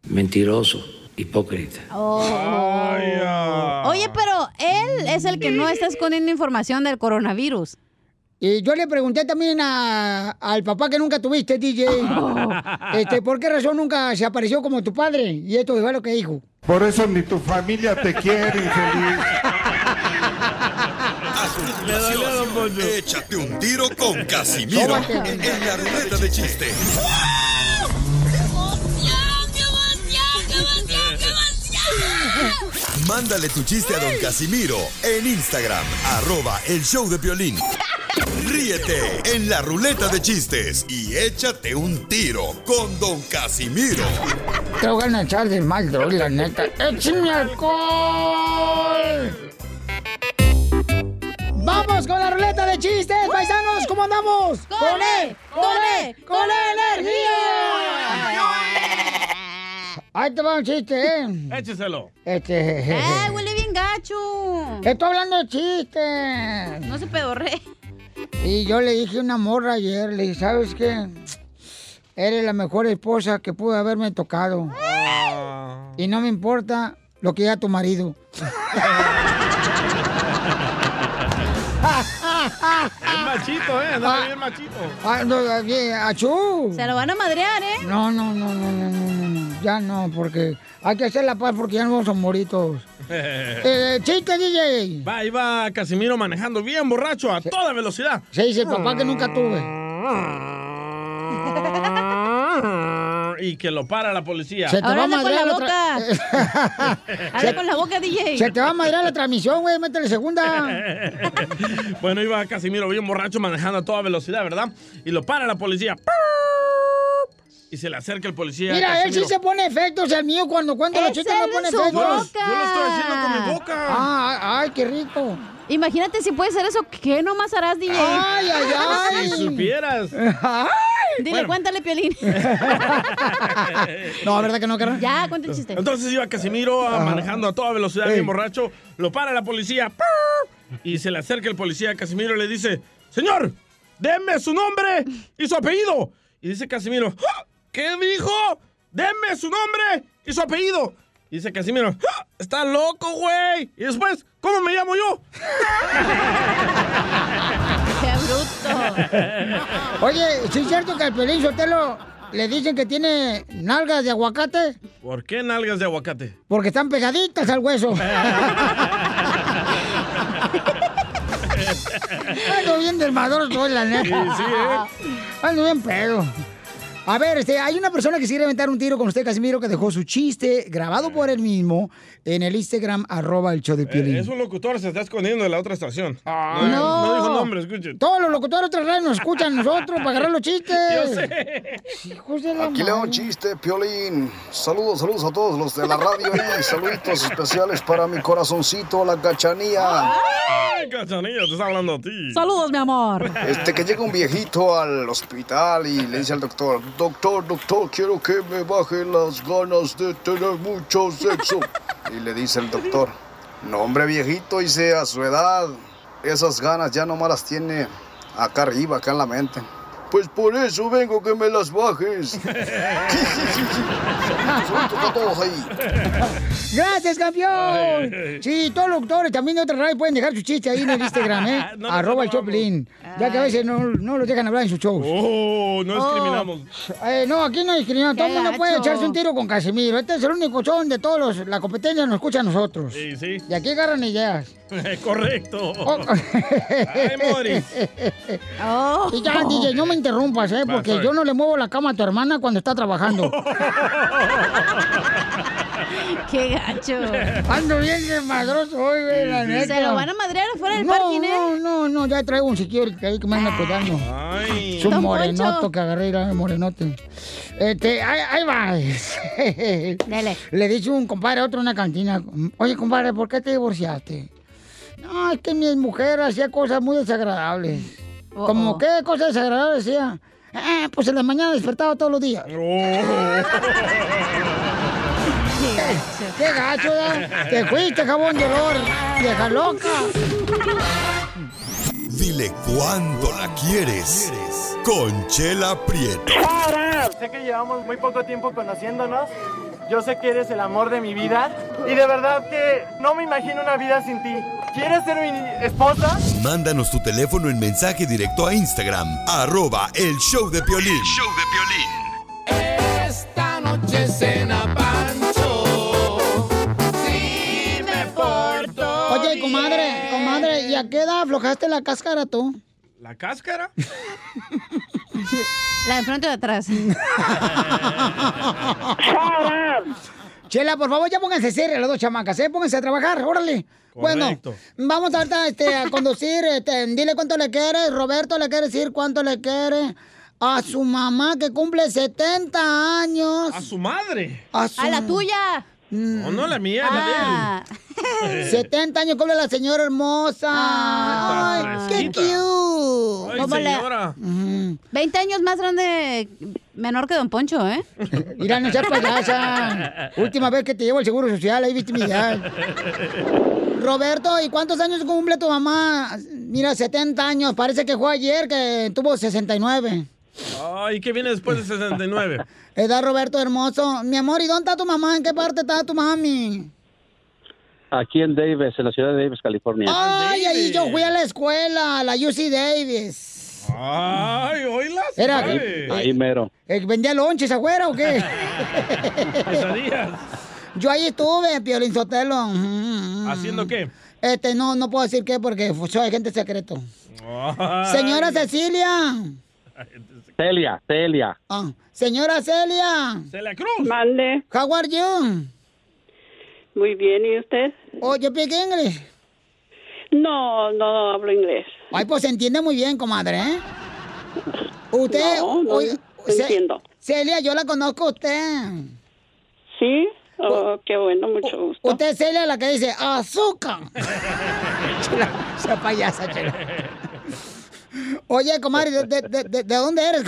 Speaker 12: Mentiroso, hipócrita.
Speaker 7: Oh. Oye, pero él es el que no está escondiendo información del coronavirus.
Speaker 4: Y yo le pregunté también a- al papá que nunca tuviste, DJ, *laughs* este, ¿por qué razón nunca se apareció como tu padre? Y esto fue lo que dijo.
Speaker 21: Por eso ni tu familia te quiere, infeliz.
Speaker 2: A continuación, échate un tiro con Casimiro en la ruleta de chiste. Mándale tu chiste a don Casimiro en Instagram, arroba el show de violín. Ríete en la ruleta de chistes y échate un tiro con Don Casimiro.
Speaker 4: Te voy a echar de mal, droga, la neta. ¡Échame alcohol! ¡Vamos con la ruleta de chistes, paisanos! ¿Cómo andamos?
Speaker 7: ¡Con E! ¡Con E! ¡Con energía!
Speaker 4: Ahí te va un chiste, ¿eh? *laughs*
Speaker 5: Écheselo.
Speaker 4: Este...
Speaker 7: ¡Eh, huele bien gacho!
Speaker 4: Estoy hablando de chistes.
Speaker 7: No se pedorre.
Speaker 4: Y yo le dije a una morra ayer, le dije, ¿sabes qué? Eres la mejor esposa que pudo haberme tocado. Y no me importa lo que diga tu marido. *laughs*
Speaker 5: Es machito, ¿eh? Andaba bien machito.
Speaker 4: Ah, no, ah, bien, achú.
Speaker 7: Se lo van a madrear, ¿eh?
Speaker 4: No, no, no, no, no, no, no. Ya no, porque hay que hacer la paz porque ya no vamos a morir todos. *laughs* Eh, chiste, DJ.
Speaker 5: Va, iba Casimiro manejando bien borracho a toda velocidad.
Speaker 4: Se dice el papá que nunca tuve. *laughs*
Speaker 5: Y que lo para la policía.
Speaker 4: Se te va a
Speaker 7: Ahora anda con
Speaker 4: madrear
Speaker 7: la
Speaker 4: la
Speaker 7: boca. *laughs* Habla con la boca, DJ.
Speaker 4: Se te va a madrear la transmisión, güey. Métele segunda. *laughs*
Speaker 5: bueno, iba Casimiro bien borracho manejando a toda velocidad, ¿verdad? Y lo para la policía. Y se le acerca el policía.
Speaker 4: Mira, él sí se pone efectos, el mío cuando cuenta los
Speaker 7: Es
Speaker 4: chistes no pone efectos.
Speaker 5: Yo lo estoy haciendo con mi boca.
Speaker 4: Ah, ay, qué rico.
Speaker 7: Imagínate si puede ser eso, ¿qué nomás harás, DJ?
Speaker 4: Ay, ay, ay.
Speaker 5: Si supieras. *laughs*
Speaker 7: Dile,
Speaker 5: Bueno.
Speaker 7: cuéntale, Piolín. *laughs*
Speaker 4: No, ¿verdad que no, carnal?
Speaker 7: ya, cuenta el chiste.
Speaker 5: Entonces iba Casimiro manejando a toda velocidad, bien borracho. Lo para la policía. Y se le acerca el policía a Casimiro y le dice: Señor, denme su nombre y su apellido. Y dice Casimiro: "Ah, ¿Qué dijo? Denme su nombre y su apellido. Y dice Casimiro: "Ah, Está loco, güey. Y después, ¿cómo me llamo yo? *laughs* *laughs*
Speaker 4: Oye, ¿sí es cierto que al Pelín Sotelo le dicen que tiene nalgas de aguacate?
Speaker 5: ¿Por qué nalgas de aguacate?
Speaker 4: Porque están pegaditas al hueso. *laughs* Ando bien desmadroso la neta.
Speaker 5: Sí, sí, ¿eh?
Speaker 4: Ando bien pedo. A ver, este, hay una persona que se quiere aventar un tiro con usted, Casimiro, que dejó su chiste grabado por él mismo en el Instagram, arroba el show de Piolín.
Speaker 5: Eh, es un locutor, se está escondiendo de la otra estación.
Speaker 4: Ah,
Speaker 5: no,
Speaker 4: no.
Speaker 5: no dijo nombre, escuchen.
Speaker 4: Todos los locutores de otra radio nos escuchan a nosotros para agarrar los chistes. *laughs*
Speaker 5: Yo sé.
Speaker 4: Hijos de la
Speaker 22: Aquí le hago un chiste, Piolín. Saludos, saludos a todos los de la radio y *laughs* saluditos especiales para mi corazoncito, la cachanía.
Speaker 5: Ay, cachanilla, te está hablando a ti.
Speaker 7: Saludos, mi amor.
Speaker 22: Este que llega un viejito al hospital y le dice al doctor, doctor, doctor, quiero que me bajen las ganas de tener mucho sexo. Y le dice el doctor, no hombre viejito, dice a su edad, esas ganas ya nomás las tiene acá arriba, acá en la mente. Pues por eso vengo que me las bajes. *laughs* Saludos a todos ahí.
Speaker 4: Gracias, campeón. Sí, todos los locutores también de otra radio pueden dejar su chiste ahí en el *laughs* Instagram, ¿eh?
Speaker 5: No
Speaker 4: Arroba el. Choplin. Ya que a veces no, no los dejan hablar en sus shows.
Speaker 5: Oh, no discriminamos.
Speaker 4: Eh, no, aquí no discriminamos. Todo el mundo puede echarse un tiro con Casimiro. Este es el único show donde todos los, la competencia nos escucha a nosotros.
Speaker 5: Sí, sí.
Speaker 4: Y aquí agarran ideas. *laughs*
Speaker 5: Correcto.
Speaker 4: Oh.
Speaker 5: Ay, Moris.
Speaker 7: Oh.
Speaker 4: Y ya, DJ, no me interrumpas, ¿eh? Porque yo no le muevo la cama a tu hermana cuando está trabajando. *laughs*
Speaker 7: ¡Qué gacho!
Speaker 4: Ando bien desmadroso hoy, güey, la neta.
Speaker 7: Se lo van a madrear afuera del
Speaker 4: no,
Speaker 7: parking, ¿eh?
Speaker 4: No, no, no, ya traigo un security ahí que me anda cuidando.
Speaker 5: Ay.
Speaker 4: Es un morenoto
Speaker 7: Poncho.
Speaker 4: que agarré, era morenote. Este, ahí, ahí va.
Speaker 7: Dale. *laughs*
Speaker 4: Le dice un compadre a otro en una cantina. Oye, compadre, ¿por qué te divorciaste? No, es que mi mujer hacía cosas muy desagradables.
Speaker 7: Oh,
Speaker 4: ¿Cómo
Speaker 7: oh.
Speaker 4: qué cosas desagradables hacía? Ah, pues en la mañana despertaba todos los días. *laughs*
Speaker 5: Oh.
Speaker 4: ¡Qué gacho, ¿verdad? Te fuiste, jabón de olor, vieja loca.
Speaker 2: Dile cuándo la quieres. Conchela Prieto.
Speaker 23: Sé que llevamos muy poco tiempo conociéndonos. Yo sé que eres el amor de mi vida. Y de verdad que no me imagino una vida sin ti. ¿Quieres ser mi esposa?
Speaker 2: Mándanos tu teléfono en mensaje directo a Instagram, arroba el show de Piolín.
Speaker 8: Esta noche cena Pancho. Si me porto.
Speaker 4: Oye, comadre, comadre, ¿y a qué edad aflojaste la cáscara tú?
Speaker 5: ¿La cáscara? *laughs* *laughs*
Speaker 7: La de frente o de atrás. *laughs*
Speaker 4: Chela, por favor, ya pónganse serias las dos chamacas, ¿eh? Pónganse a trabajar, órale. Bueno, vamos ahorita este, a conducir. Este, dile cuánto le quiere. Roberto le quiere decir cuánto le quiere a su mamá que cumple 70 años.
Speaker 5: A su madre.
Speaker 4: A, su-
Speaker 7: A la tuya.
Speaker 5: No, no, la mía,
Speaker 7: Ah.
Speaker 5: la de él. *laughs*
Speaker 4: 70 años cumple la señora hermosa. Ay,
Speaker 5: Está
Speaker 4: qué cute.
Speaker 5: Ay,
Speaker 7: ¿Cómo le-
Speaker 5: señora.
Speaker 7: 20 años más grande, menor que Don Poncho, ¿eh? *laughs*
Speaker 4: Mira, no seas payasa. Última vez que te llevo el seguro social, ahí viste mi edad. Roberto, ¿y cuántos años cumple tu mamá? Mira, 70 años. Parece que fue ayer que tuvo 69.
Speaker 5: Ay, ¿qué viene después de 69? *laughs*
Speaker 4: Edad Roberto hermoso. Mi amor, ¿y dónde está tu mamá? ¿En qué parte está tu mami?
Speaker 24: Aquí en Davis, en la ciudad de Davis, California.
Speaker 4: Ay, ahí yo fui a la escuela, a la UC Davis.
Speaker 5: Ay, oílas.
Speaker 4: Era,
Speaker 24: ahí, ahí mero.
Speaker 4: eh, ¿Vendía lonches afuera o qué? *laughs*
Speaker 5: Quesadillas.
Speaker 4: Yo ahí estuve, Piolín Sotelo.
Speaker 5: ¿Haciendo qué?
Speaker 4: Este, no, no puedo decir qué porque soy agente secreto.
Speaker 5: Ay.
Speaker 4: Señora Cecilia.
Speaker 24: Celia, Celia.
Speaker 4: Ah, señora Celia.
Speaker 5: Celia Cruz.
Speaker 25: Mande.
Speaker 4: How are you?
Speaker 25: Muy bien, ¿y usted?
Speaker 4: Oh, you speak English?
Speaker 25: No, no hablo inglés.
Speaker 4: Ay, pues se entiende muy bien, comadre, ¿eh? *laughs* Usted,
Speaker 25: No, no
Speaker 4: oye, Ce-
Speaker 25: entiendo.
Speaker 4: Celia, yo la conozco a usted.
Speaker 25: ¿Sí? Oh, qué bueno, mucho gusto.
Speaker 4: Usted es Celia la que dice azúcar. *laughs* *laughs* Chela, esa payasa, chela. Oye, comadre, ¿de, de, de- de- de dónde eres?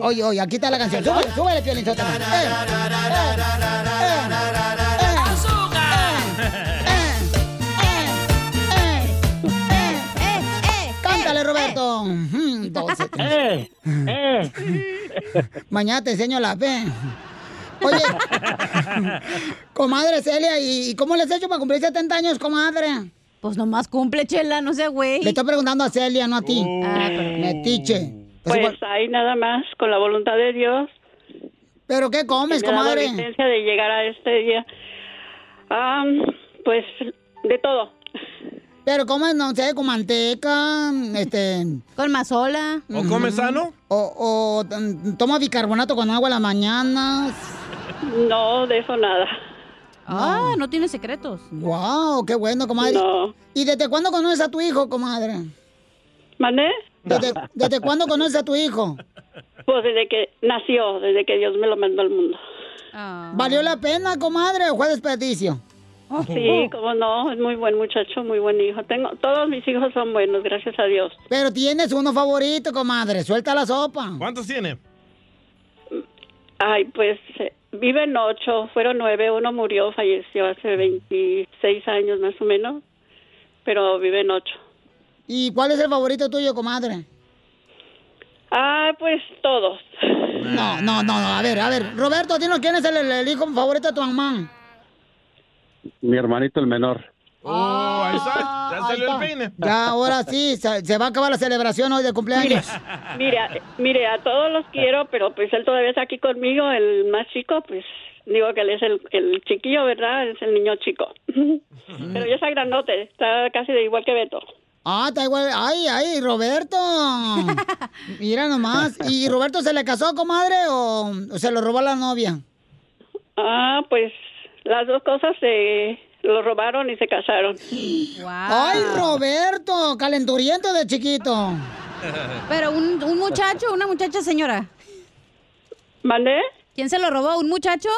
Speaker 4: Oye, oye, aquí está la canción. Súbele, súbele, Piolín Sotelo. Eh, eh, eh, eh, Cántale, Roberto.
Speaker 24: Eh, eh.
Speaker 4: Mañana te enseño la fe. Oye, comadre Celia, ¿y y cómo les has hecho para cumplir 70 años, comadre?
Speaker 7: Pues nomás cumple, chela, no sé, güey.
Speaker 4: Le estoy preguntando a Celia, no a ti.
Speaker 7: Ah, perdón.
Speaker 4: Metiche.
Speaker 25: Pues ahí nada más, con la voluntad de Dios.
Speaker 4: ¿Pero qué comes,
Speaker 25: me
Speaker 4: comadre?
Speaker 25: licencia de llegar a este día. Ah, pues de todo.
Speaker 4: Pero comes, no sé, con manteca, este...
Speaker 7: Con mazola.
Speaker 5: ¿O come sano?
Speaker 4: O, o mm, toma bicarbonato con agua en las mañanas.
Speaker 25: No, de eso nada.
Speaker 7: Ah, no tiene secretos.
Speaker 4: Wow, qué bueno, comadre.
Speaker 25: No.
Speaker 4: ¿Y desde cuándo conoces a tu hijo, comadre?
Speaker 25: ¿Mandé?
Speaker 4: ¿Desde, desde cuándo conoces a tu hijo?
Speaker 25: Pues desde que nació, desde que Dios me lo mandó al mundo.
Speaker 4: ¿Valió la pena, comadre, o fue desperdicio?
Speaker 25: Sí, como no, es muy buen muchacho, muy buen hijo. Tengo, todos mis hijos son buenos, gracias a Dios.
Speaker 4: Pero tienes uno favorito, comadre. Suelta la sopa.
Speaker 5: ¿Cuántos tiene?
Speaker 25: Ay, pues eh, viven ocho, fueron nueve, uno murió, falleció hace 26 años más o menos, pero viven ocho.
Speaker 4: ¿Y cuál es el favorito tuyo, comadre?
Speaker 25: Ah, pues todos.
Speaker 4: No, no, no, no. A ver, a ver. Roberto, dinos quién es el, el- el hijo favorito de tu mamá.
Speaker 24: Mi hermanito el menor.
Speaker 5: Oh, ahí está. Ya salió el peine.
Speaker 4: Ya, ahora sí, se, se va a acabar la celebración hoy de cumpleaños.
Speaker 25: Mire, a- mire, a todos los quiero, pero pues él todavía está aquí conmigo, el más chico, pues digo que él es el, el chiquillo, ¿verdad? Es el niño chico. *laughs* pero ya está grandote, está casi de igual que Beto.
Speaker 4: Ah, está igual. Ay, ay, Roberto. *laughs* Mira nomás. ¿Y Roberto se le casó, comadre, o, o se lo robó la novia?
Speaker 25: Ah, pues las dos cosas se lo robaron y se casaron.
Speaker 4: Ay, Roberto, calenturiento de chiquito.
Speaker 7: Pero un, un muchacho, una muchacha, señora.
Speaker 25: ¿Mandé?
Speaker 7: ¿Quién se lo robó? ¿Un muchacho?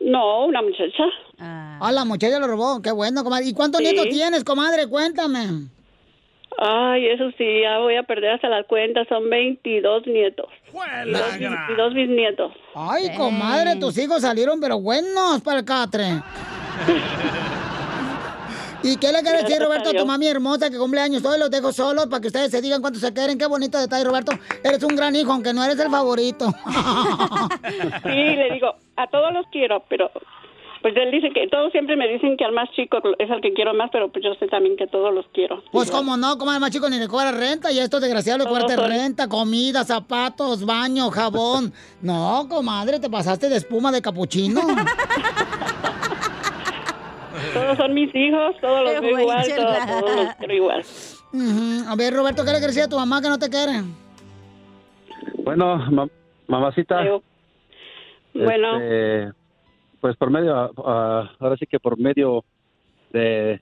Speaker 25: No, una muchacha.
Speaker 4: Ah, la muchacha lo robó. Qué bueno, comadre. ¿Y cuántos
Speaker 25: Sí.
Speaker 4: nietos tienes, comadre? Cuéntame.
Speaker 25: Ay, eso sí, ya voy a perder hasta la cuenta, son 22 nietos. 22, 22 bisnietos.
Speaker 4: Ay, comadre, tus hijos salieron, pero buenos para el catre. *laughs* ¿Y qué le quieres decir, Roberto, a tu mami hermosa que cumple años? Hoy los dejo solos para que ustedes se digan cuánto se quieren. Qué bonito detalle, Roberto. Eres un gran hijo, aunque no eres el favorito. *laughs*
Speaker 25: Sí, le digo, a todos los quiero, pero pues él dice que todos siempre me dicen que al más chico es el que quiero más, pero pues yo sé también que todos los quiero.
Speaker 4: Pues como no, comadre, más chico ni le cobra renta y esto desgraciado le cobra renta, comida, zapatos, baño, jabón. *laughs* No, comadre, te pasaste de espuma de capuchino. *laughs*
Speaker 25: Todos son mis hijos, todos los veo igual, todos, los quiero igual.
Speaker 4: Ujú. A ver, Roberto, ¿qué le decir a tu mamá que no te quiere?
Speaker 24: Bueno, ma- mamacita,
Speaker 25: Bueno.
Speaker 24: Este, pues por medio, ah, ahora sí que por medio de,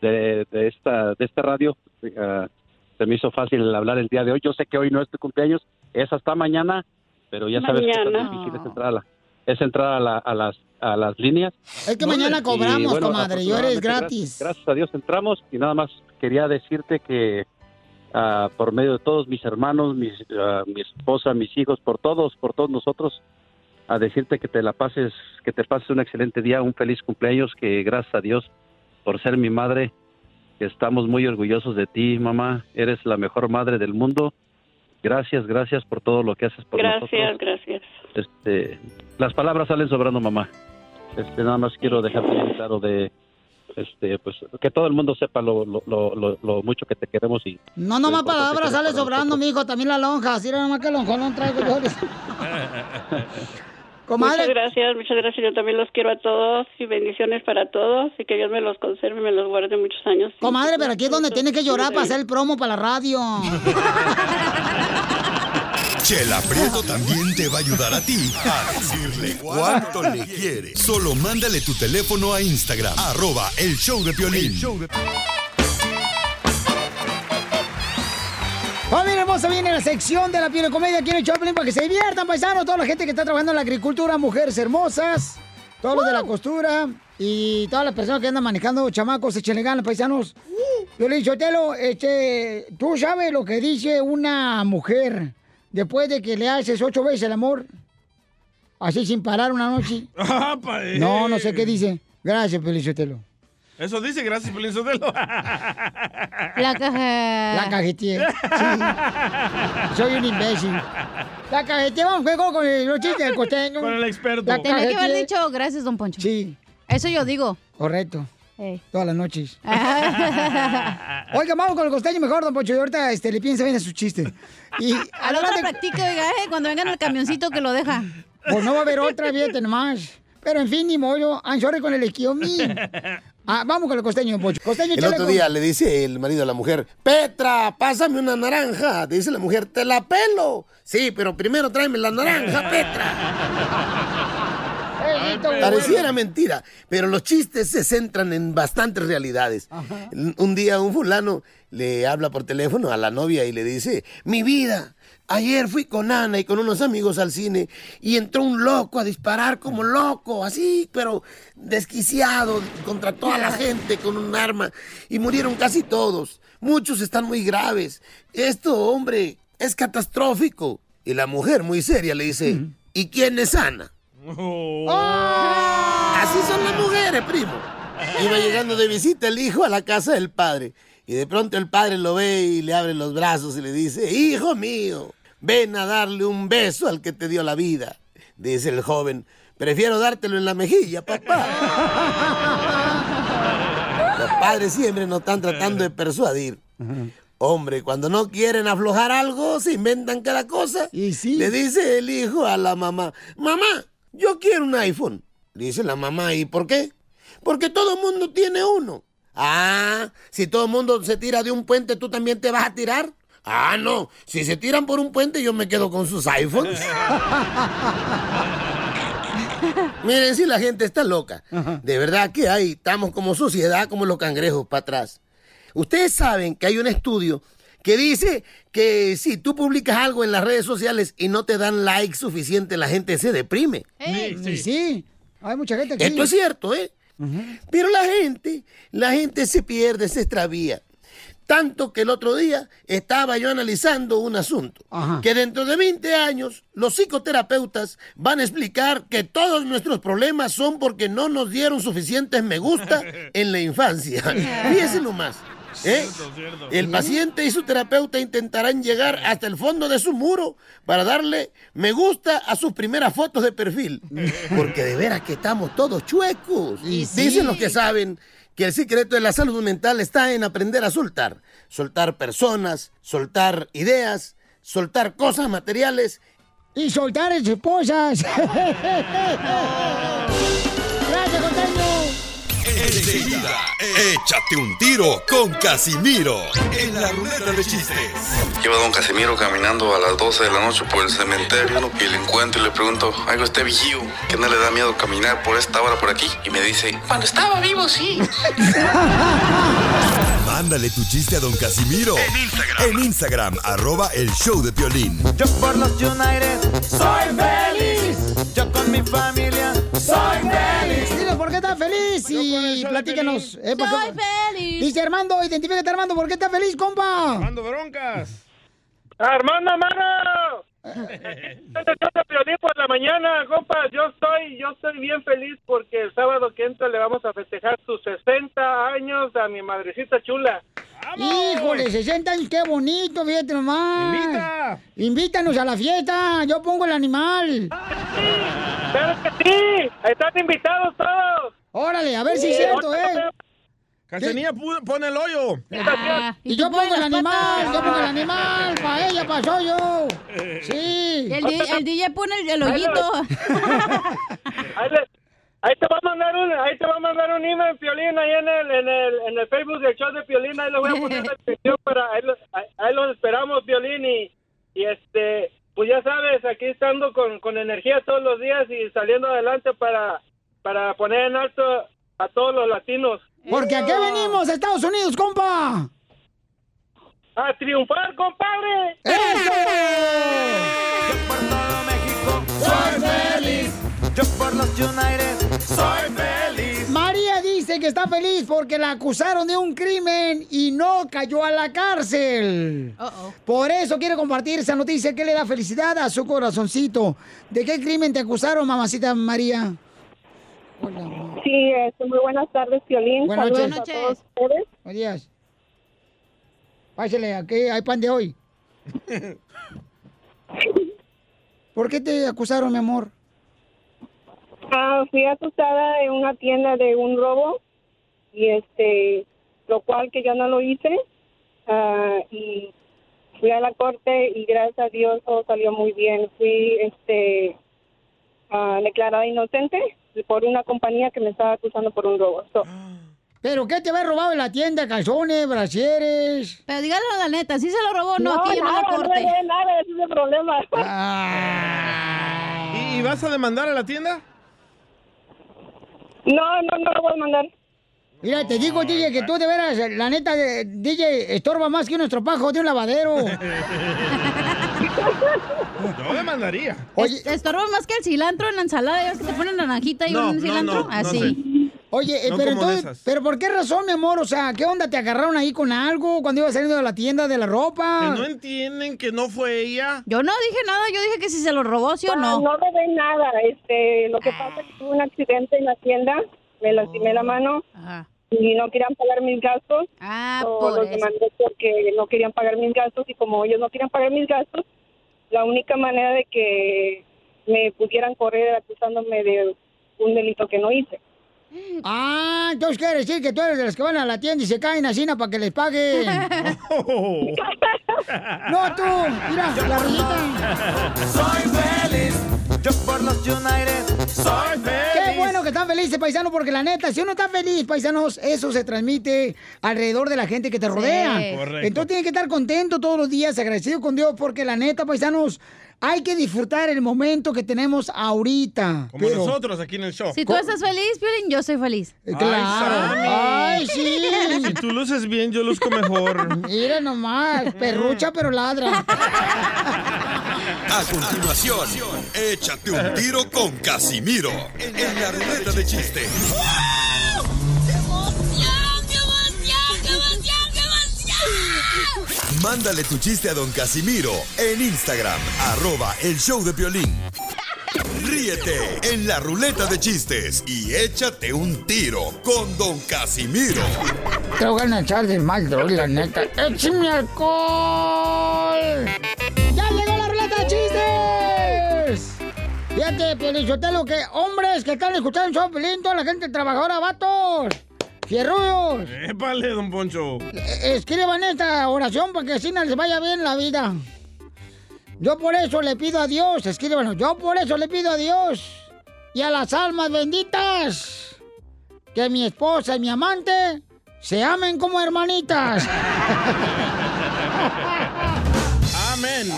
Speaker 24: de, de esta de esta radio, ah, se me hizo fácil hablar el día de hoy. Yo sé que hoy no es tu cumpleaños, es hasta mañana, pero ya sabes que difícil es entrar a, la- es entrar a, la- a las a las líneas.
Speaker 4: Es que mañana
Speaker 24: Y,
Speaker 4: cobramos,
Speaker 24: bueno,
Speaker 4: comadre. Yo eres gratis.
Speaker 24: Gracias, gracias a Dios entramos y nada más quería decirte que ah, por medio de todos mis hermanos, mis, ah, mi esposa, mis hijos, por todos, por todos nosotros, a decirte que te la pases, que te pases un excelente día, un feliz cumpleaños, que gracias a Dios por ser mi madre, que estamos muy orgullosos de ti, mamá. Eres la mejor madre del mundo. Gracias, gracias por todo lo que haces por nosotros.
Speaker 25: Gracias, gracias.
Speaker 24: Este, las palabras salen sobrando, mamá. Este, nada más quiero dejarte bien claro de, este, pues, que todo el mundo sepa lo, lo, lo, mucho que te queremos y.
Speaker 4: No, no más
Speaker 24: importante
Speaker 4: palabras sale sobrando, mijo. También la lonja. Así era nomás que lonjón no traigo yo. *laughs* *laughs* *laughs* Comadre.
Speaker 25: Muchas gracias, muchas gracias. Yo también los quiero a todos y bendiciones para todos y que Dios me los conserve y me los guarde muchos años.
Speaker 4: Comadre, pero aquí es donde tienes que llorar para hacer el promo para la radio. *laughs*
Speaker 2: Chela Prieto también te va a ayudar a ti a decirle cuánto le quiere. Solo mándale tu teléfono a Instagram, arroba el show de Piolín.
Speaker 4: Familia hermosa, viene la sección de la piel comedia aquí en el Choplin para que se diviertan, paisanos. Toda la gente que está trabajando en la agricultura, mujeres hermosas, todos los de la costura y todas las personas que andan manejando chamacos, échenle ganas, paisanos. Yo le digo, Telo, este, tú sabes lo que dice una mujer después de que le haces ocho veces el amor, así sin parar una noche. *laughs*
Speaker 5: Ah, eh.
Speaker 4: No, no sé qué dice. Gracias, Pelichotelo.
Speaker 5: Eso dice, gracias, Pelín Sotelo. *laughs*
Speaker 7: La caja.
Speaker 4: La cajeteé. Sí. Soy un imbécil. La cajeteé, vamos, juego con el- los chistes del costeño.
Speaker 5: Con el experto.
Speaker 4: La
Speaker 7: Tenía que haber dicho gracias, don Poncho.
Speaker 4: Sí.
Speaker 7: Eso yo digo.
Speaker 4: Correcto.
Speaker 7: Ey.
Speaker 4: Todas las noches. *laughs* Oiga, vamos con el costeño mejor, don Poncho. Y ahorita este, le piensa bien a sus chistes. Y
Speaker 7: A la otra practique, oiga, eh, cuando venga en el camioncito que lo deja.
Speaker 4: Pues no va a haber otra, fíjate nomás. Pero en fin, ni modo. I'm sorry con el esquiomi. *laughs* Ah, vamos con el costeño. Costeño,
Speaker 13: El otro
Speaker 4: con-
Speaker 13: día le dice el marido a la mujer, Petra, pásame una naranja. Dice la mujer, te la pelo. Sí, pero primero tráeme la naranja, *laughs* Petra. Pareciera mentira, pero los chistes se centran en bastantes realidades. Un día un fulano le habla por teléfono a la novia y le dice, mi vida, ayer fui con Ana y con unos amigos al cine y entró un loco a disparar como loco, así, pero desquiciado contra toda la *laughs* gente con un arma y murieron casi todos. Muchos están muy graves. Esto, hombre, es catastrófico. Y la mujer muy seria le dice, ¿y quién es Ana? Así son las mujeres, primo. Iba llegando de visita el hijo a la casa del padre. Y de pronto el padre lo ve y le abre los brazos y le dice, hijo mío, ven a darle un beso al que te dio la vida. Dice el joven, prefiero dártelo en la mejilla, papá. Los padres siempre nos están tratando de persuadir. Hombre, cuando no quieren aflojar algo, se inventan cada cosa. Le dice el hijo a la mamá, mamá, yo quiero un iPhone. Dice la mamá, ¿y por qué? Porque todo el mundo tiene uno. Ah, si todo el mundo se tira de un puente, ¿tú también te vas a tirar? Ah, no, si se tiran por un puente, yo me quedo con sus iPhones. *laughs* Miren si la gente está loca. De verdad que hay, estamos como sociedad, como los cangrejos para atrás. Ustedes saben que hay un estudio que dice que si tú publicas algo en las redes sociales y no te dan like suficiente, la gente se deprime.
Speaker 4: Sí, sí. Hay mucha gente aquí.
Speaker 13: Esto es cierto, ¿eh? Pero la gente, la gente se pierde, se extravía. Tanto que el otro día estaba yo analizando un asunto. Que dentro de 20 años los psicoterapeutas van a explicar que todos nuestros problemas son porque no nos dieron suficientes me gusta *laughs* en la infancia. Fíjense nomás. ¿eh? El paciente y su terapeuta intentarán llegar hasta el fondo de su muro para darle me gusta a sus primeras fotos de perfil. *laughs* Porque de veras que estamos todos chuecos.
Speaker 4: Y sí.
Speaker 13: Dicen los que saben que el secreto de la salud mental está en aprender a soltar. Soltar personas, soltar ideas, soltar cosas materiales.
Speaker 4: Y soltar esposas. *laughs*
Speaker 2: Enseguida, échate un tiro con Casimiro en la ruleta de chistes.
Speaker 26: Lleva don Casimiro caminando a las 12 de la noche por el cementerio y le encuentro y le pregunto, algo este vigío, que no le da miedo caminar por esta hora por aquí. Y me dice, cuando estaba vivo, sí. *laughs*
Speaker 2: Mándale tu chiste a don Casimiro en Instagram. En Instagram, arroba el show de Piolín.
Speaker 17: Yo por los United soy feliz. Yo con mi familia soy feliz.
Speaker 4: Dinos por qué estás feliz y platícanos. eh, ¿por qué-
Speaker 7: Soy feliz.
Speaker 4: Dice Armando, identifícate Armando, ¿por qué estás feliz, compa?
Speaker 5: Armando Broncas.
Speaker 27: Armando, mano. *laughs* Este por la mañana, compa. Yo estoy, yo estoy bien feliz porque el sábado que entra le vamos a festejar sus 60 años a mi madrecita chula.
Speaker 4: Híjole, 60 años, qué bonito, fíjate nomás. Invita. Invítanos a la fiesta, yo pongo el animal.
Speaker 27: ¡Claro que sí! ¡Están invitados todos!
Speaker 4: Órale, a ver si es cierto, ¿eh?
Speaker 5: Cachanilla pu- pone el hoyo.
Speaker 4: Y yo pongo el animal, yo pongo el animal, para ella, para yo. Sí.
Speaker 7: El, di- el DJ pone el, el hoyito.
Speaker 27: Ahí, *laughs* le- ahí te va a mandar un, ahí te va a mandar un email, Piolín, ahí en el, en el, en el Facebook del show de Piolín, ahí le voy a poner la dirección *laughs* para, ahí, lo- ahí- ahí los esperamos, Piolín, y, y este, pues ya sabes, aquí estando con, con energía todos los días y saliendo adelante para, para poner en alto a todos los latinos.
Speaker 4: Porque aquí venimos, a Estados Unidos, compa.
Speaker 27: ¡A triunfar, compadre!
Speaker 17: Feliz. Yo por los United soy feliz.
Speaker 4: María dice que está feliz porque la acusaron de un crimen y no cayó a la cárcel. Por eso quiere compartir esa noticia que le da felicidad a su corazoncito. ¿De qué crimen te acusaron, mamacita María?
Speaker 28: Sí, este, muy buenas tardes, Piolín.
Speaker 4: Buenas
Speaker 28: Saludos
Speaker 4: noches.
Speaker 28: a todos ustedes.
Speaker 4: Buenos días. Pásale, aquí hay pan de hoy. *laughs* ¿Por qué te acusaron, mi amor?
Speaker 28: Ah, fui acusada en una tienda de un robo y este, lo cual que yo no lo hice Ah, y fui a la corte y gracias a Dios todo salió muy bien. Fui este ah, declarada inocente por una compañía que me estaba acusando por un robo. So,
Speaker 4: ¿Pero qué te había robado en la tienda? ¿Calzones, brasieres?
Speaker 7: Pero dígalo la neta, ¿sí se lo robó o no?
Speaker 28: No,
Speaker 7: Aquí la
Speaker 28: nada, no
Speaker 7: corte.
Speaker 28: es nada, ese es el problema.
Speaker 5: ¿Y, y vas a demandar a la tienda?
Speaker 28: No, no, no lo voy a mandar.
Speaker 4: Mira, te digo, DJ, que tú de veras, la neta, de- DJ, estorba más que un estropajo de un lavadero. *laughs* *laughs*
Speaker 5: Yo demandaría.
Speaker 7: Es- estorba más que el cilantro en la ensalada. ¿Ya ves que te ponen naranjita y
Speaker 5: No,
Speaker 7: un cilantro?
Speaker 5: no, no
Speaker 7: Así.
Speaker 4: Oye, eh,
Speaker 5: No
Speaker 4: pero entonces,
Speaker 5: esas.
Speaker 4: ¿pero por qué razón, mi amor? O sea, ¿qué onda? ¿Te agarraron ahí con algo cuando ibas saliendo de la tienda de la ropa?
Speaker 5: ¿Que no entienden que no fue ella?
Speaker 7: Yo no dije nada, yo dije que si se lo robó, sí o no.
Speaker 28: Ah, No robé nada. Este, lo que pasa es que tuve un accidente en la tienda, me lastimé la mano y no querían pagar mis gastos.
Speaker 7: Ah,
Speaker 28: So,
Speaker 7: por
Speaker 28: los
Speaker 7: eso.
Speaker 28: demandé porque no querían pagar mis gastos y como ellos no querían pagar mis gastos, la única manera de que me pudieran correr era acusándome de un delito que no hice.
Speaker 4: Ah, entonces quiere decir que tú eres de los que van a la tienda y se caen así para que les paguen. *laughs* no, tú, mira, la rayita.
Speaker 17: Soy feliz. Yo por los United soy feliz.
Speaker 4: Qué bueno que están felices, paisanos, porque la neta, si uno está feliz, paisanos, eso se transmite alrededor de la gente que te rodea.
Speaker 17: Correcto.
Speaker 4: Entonces tiene que estar contento todos los días, agradecido con Dios, porque la neta, paisanos, hay que disfrutar el momento que tenemos ahorita.
Speaker 5: Como
Speaker 4: Pero-
Speaker 5: nosotros aquí en el show.
Speaker 7: Si tú estás feliz, Piolín, yo soy feliz.
Speaker 4: Claro. Ay, sí. *laughs*
Speaker 5: Si tú luces bien, yo luzco mejor.
Speaker 4: Mira nomás, perrucha pero ladra.
Speaker 2: A continuación, échate un tiro con Casimiro en la ruleta de chiste. Mándale tu chiste a don Casimiro en Instagram, arroba el show de violín. Ríete en la ruleta de chistes y échate un tiro con don Casimiro.
Speaker 4: Te voy a echar de mal, droga, la neta. ¡Échame alcohol! ¡Ya llegó la ruleta de chistes! Fíjate, Pielichotelo, que hombres que están escuchando el show, Piolín, toda la gente trabajadora, vatos, fierrudos,
Speaker 5: Épale, don Poncho.
Speaker 4: escriban esta oración para que así no les vaya bien la vida. Yo por eso le pido a Dios, escríbanlo, yo por eso le pido a Dios y a las almas benditas que mi esposa y mi amante se amen como hermanitas. *laughs*
Speaker 5: Amén.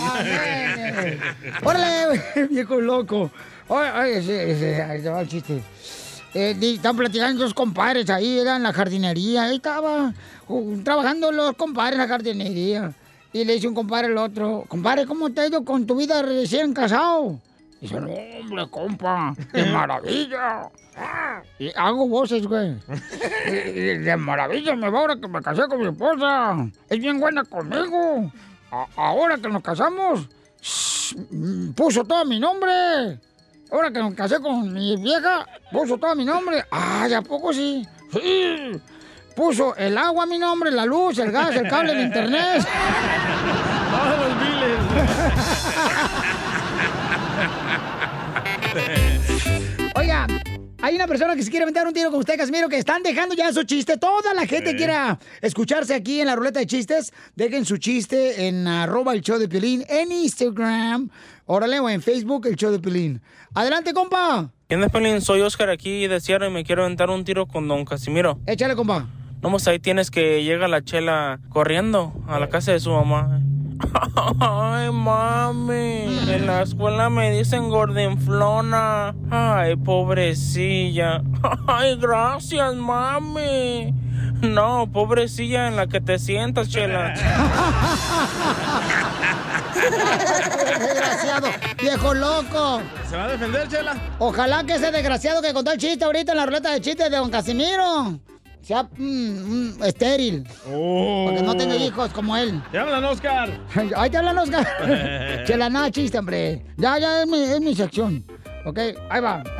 Speaker 4: ¡Órale, *laughs* viejo loco! Ay, ay, ese, ese, ahí te va el chiste. Eh, estaban platicando dos compadres ahí, era en la jardinería. Ahí estaba uh, trabajando los compadres en la jardinería. Y le dice un compadre al otro, compadre, ¿cómo te ha ido con tu vida recién casado? Dice, no, hombre, compa, de *laughs* maravilla. Y hago voces, güey. Y- y De maravilla me va ahora que me casé con mi esposa. Es bien buena conmigo. A- ahora que nos casamos, shh, puso todo mi nombre. Ahora que me casé con mi vieja, puso todo mi nombre. Ay, ¿a poco sí? Puso el agua a mi nombre, la luz, el gas, el cable, el internet. *laughs*
Speaker 5: Todos los biles.
Speaker 4: Hay una persona que se quiere aventar un tiro con usted, Casimiro, que están dejando ya su chiste. Toda la gente
Speaker 29: Sí.
Speaker 4: quiera escucharse aquí en la ruleta de chistes. Dejen su chiste en arroba el show de Pilín, en Instagram, órale, o en Facebook, el show de Pilín. Adelante, compa.
Speaker 29: ¿Qué onda, Pelín? Soy Oscar aquí de Sierra y me quiero aventar un tiro con don Casimiro.
Speaker 4: Échale, compa.
Speaker 29: No, pues ahí tienes que llega la chela corriendo a la casa de su mamá. Ay, mami, en la escuela me dicen gordinflona. Ay, pobrecilla. Ay, gracias, mami. No, pobrecilla en la que te sientas, chela.
Speaker 4: Desgraciado, viejo loco.
Speaker 5: ¿Se va a defender, Chela?
Speaker 4: Ojalá que ese desgraciado que contó el chiste ahorita en la ruleta de chistes de don Casimiro sea mm, mm, estéril. Porque no tenga hijos como él.
Speaker 5: Te hablan, Oscar. *laughs*
Speaker 4: Ahí te hablan, Oscar. *laughs* Chela, nada, chiste, hombre. Ya, ya es mi, es mi sección. Ok, ahí va. *laughs*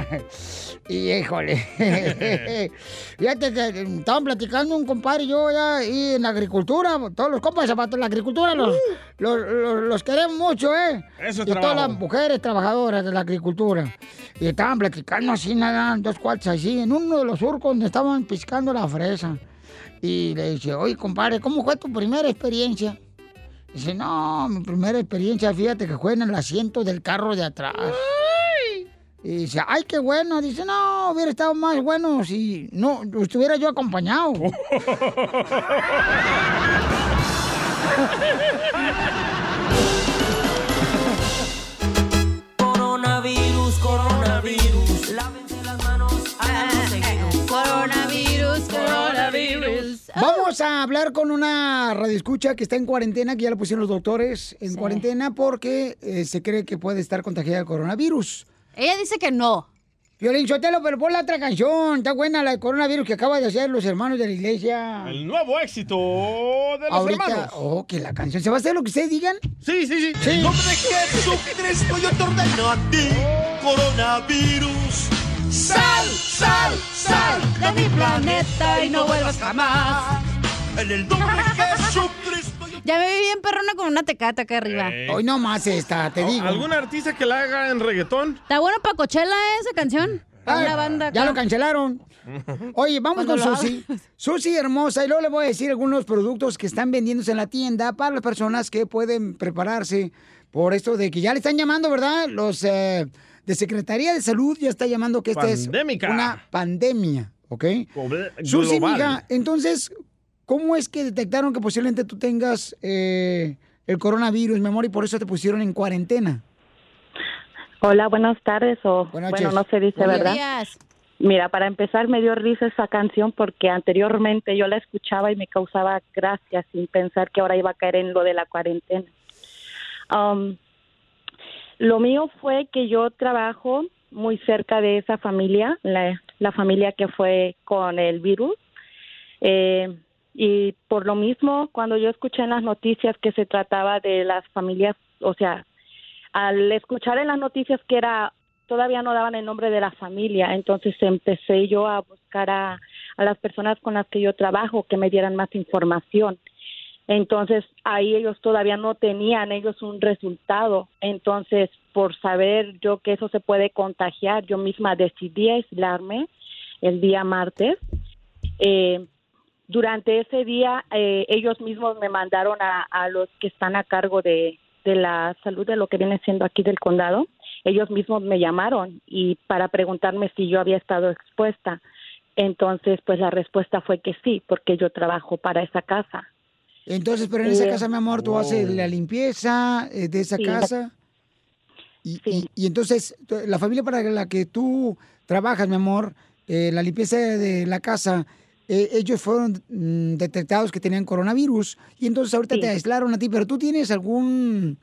Speaker 4: Y híjole. *laughs* Fíjate que eh, estaban platicando un compadre y yo ya ahí en la agricultura. Todos los compas zapatos la agricultura los, los, los- los queremos mucho, ¿eh?
Speaker 5: Eso es
Speaker 4: y todas
Speaker 5: trabajo.
Speaker 4: las mujeres trabajadoras de la agricultura. Y estaban platicando así, nada, dos cuartos así, en uno de los surcos donde estaban piscando la fresa. Y le dice, oye, compadre, ¿cómo fue tu primera experiencia? Dice, no, mi primera experiencia, fíjate que fue en el asiento del carro de atrás. Y dice, ay, qué bueno. Dice, no, hubiera estado más bueno si no estuviera yo acompañado. *laughs*
Speaker 17: Coronavirus, coronavirus. Lávense las manos, háganlo seguido.
Speaker 7: Coronavirus, coronavirus.
Speaker 4: Vamos a hablar con una radioescucha que está en cuarentena, que ya la pusieron los doctores en cuarentena porque eh, se cree que puede estar contagiada de coronavirus.
Speaker 7: Ella dice que no.
Speaker 4: Violín Sotelo, pero pon la otra canción. Está buena la de coronavirus que acaba de hacer los hermanos de la iglesia.
Speaker 5: El nuevo éxito de los
Speaker 4: Ahorita,
Speaker 5: hermanos.
Speaker 4: oh, que la canción. ¿Se va a hacer lo que ustedes digan?
Speaker 5: Sí, sí, sí.
Speaker 8: En nombre de Jesucristo yo te ordeno a ti, coronavirus. Sal, sal, sal de mi planeta y no vuelvas jamás. En el nombre de Jesucristo. *laughs*
Speaker 7: Ya me vi bien perrona con una tecata acá arriba.
Speaker 4: Hoy no más esta, te digo.
Speaker 5: ¿Algún artista que la haga en reggaetón?
Speaker 7: Está bueno para Coachella ¿eh? esa canción. Una banda.
Speaker 4: Ya lo cancelaron. Oye, vamos
Speaker 7: Cuando
Speaker 4: con Susi. *laughs* Susi hermosa, y luego le voy a decir algunos productos que están vendiéndose en la tienda para las personas que pueden prepararse por esto de que ya le están llamando, ¿verdad? Los eh, de Secretaría de Salud ya está llamando que esta
Speaker 5: Pandémica.
Speaker 4: es una pandemia, ¿ok?
Speaker 5: Global.
Speaker 4: Susi, mija, entonces, ¿cómo es que detectaron que posiblemente tú tengas eh, el coronavirus, mi amor, y por eso te pusieron en cuarentena?
Speaker 30: Hola, buenas tardes o
Speaker 4: Buenas
Speaker 30: bueno,
Speaker 4: noches.
Speaker 30: no se dice,
Speaker 4: Buenos
Speaker 30: ¿verdad?
Speaker 4: días.
Speaker 30: Mira, para empezar me dio risa esa canción porque anteriormente yo la escuchaba y me causaba gracia sin pensar que ahora iba a caer en lo de la cuarentena. Um, lo mío fue que yo trabajo muy cerca de esa familia, la, la familia que fue con el virus. Eh, y por lo mismo, cuando yo escuché en las noticias que se trataba de las familias, o sea, al escuchar en las noticias que era todavía no daban el nombre de la familia, entonces empecé yo a buscar a, a las personas con las que yo trabajo que me dieran más información. Entonces ahí ellos todavía no tenían ellos un resultado. Entonces por saber yo que eso se puede contagiar, yo misma decidí aislarme el día martes. Eh, durante ese día eh, ellos mismos me mandaron a, a los que están a cargo de, de la salud de lo que viene siendo aquí del condado. Ellos mismos me llamaron y para preguntarme si yo había estado expuesta. Entonces, pues la respuesta fue que sí, porque yo trabajo para esa casa.
Speaker 4: Entonces, pero en esa
Speaker 30: Eh,
Speaker 4: casa, mi amor, tú haces la limpieza eh, de esa
Speaker 30: Sí.
Speaker 4: casa. Y, y- y entonces, la familia para la que tú trabajas, mi amor, eh, la limpieza de la casa, eh, ellos fueron mm, detectados que tenían coronavirus y entonces ahorita te aislaron a ti, pero tú tienes algún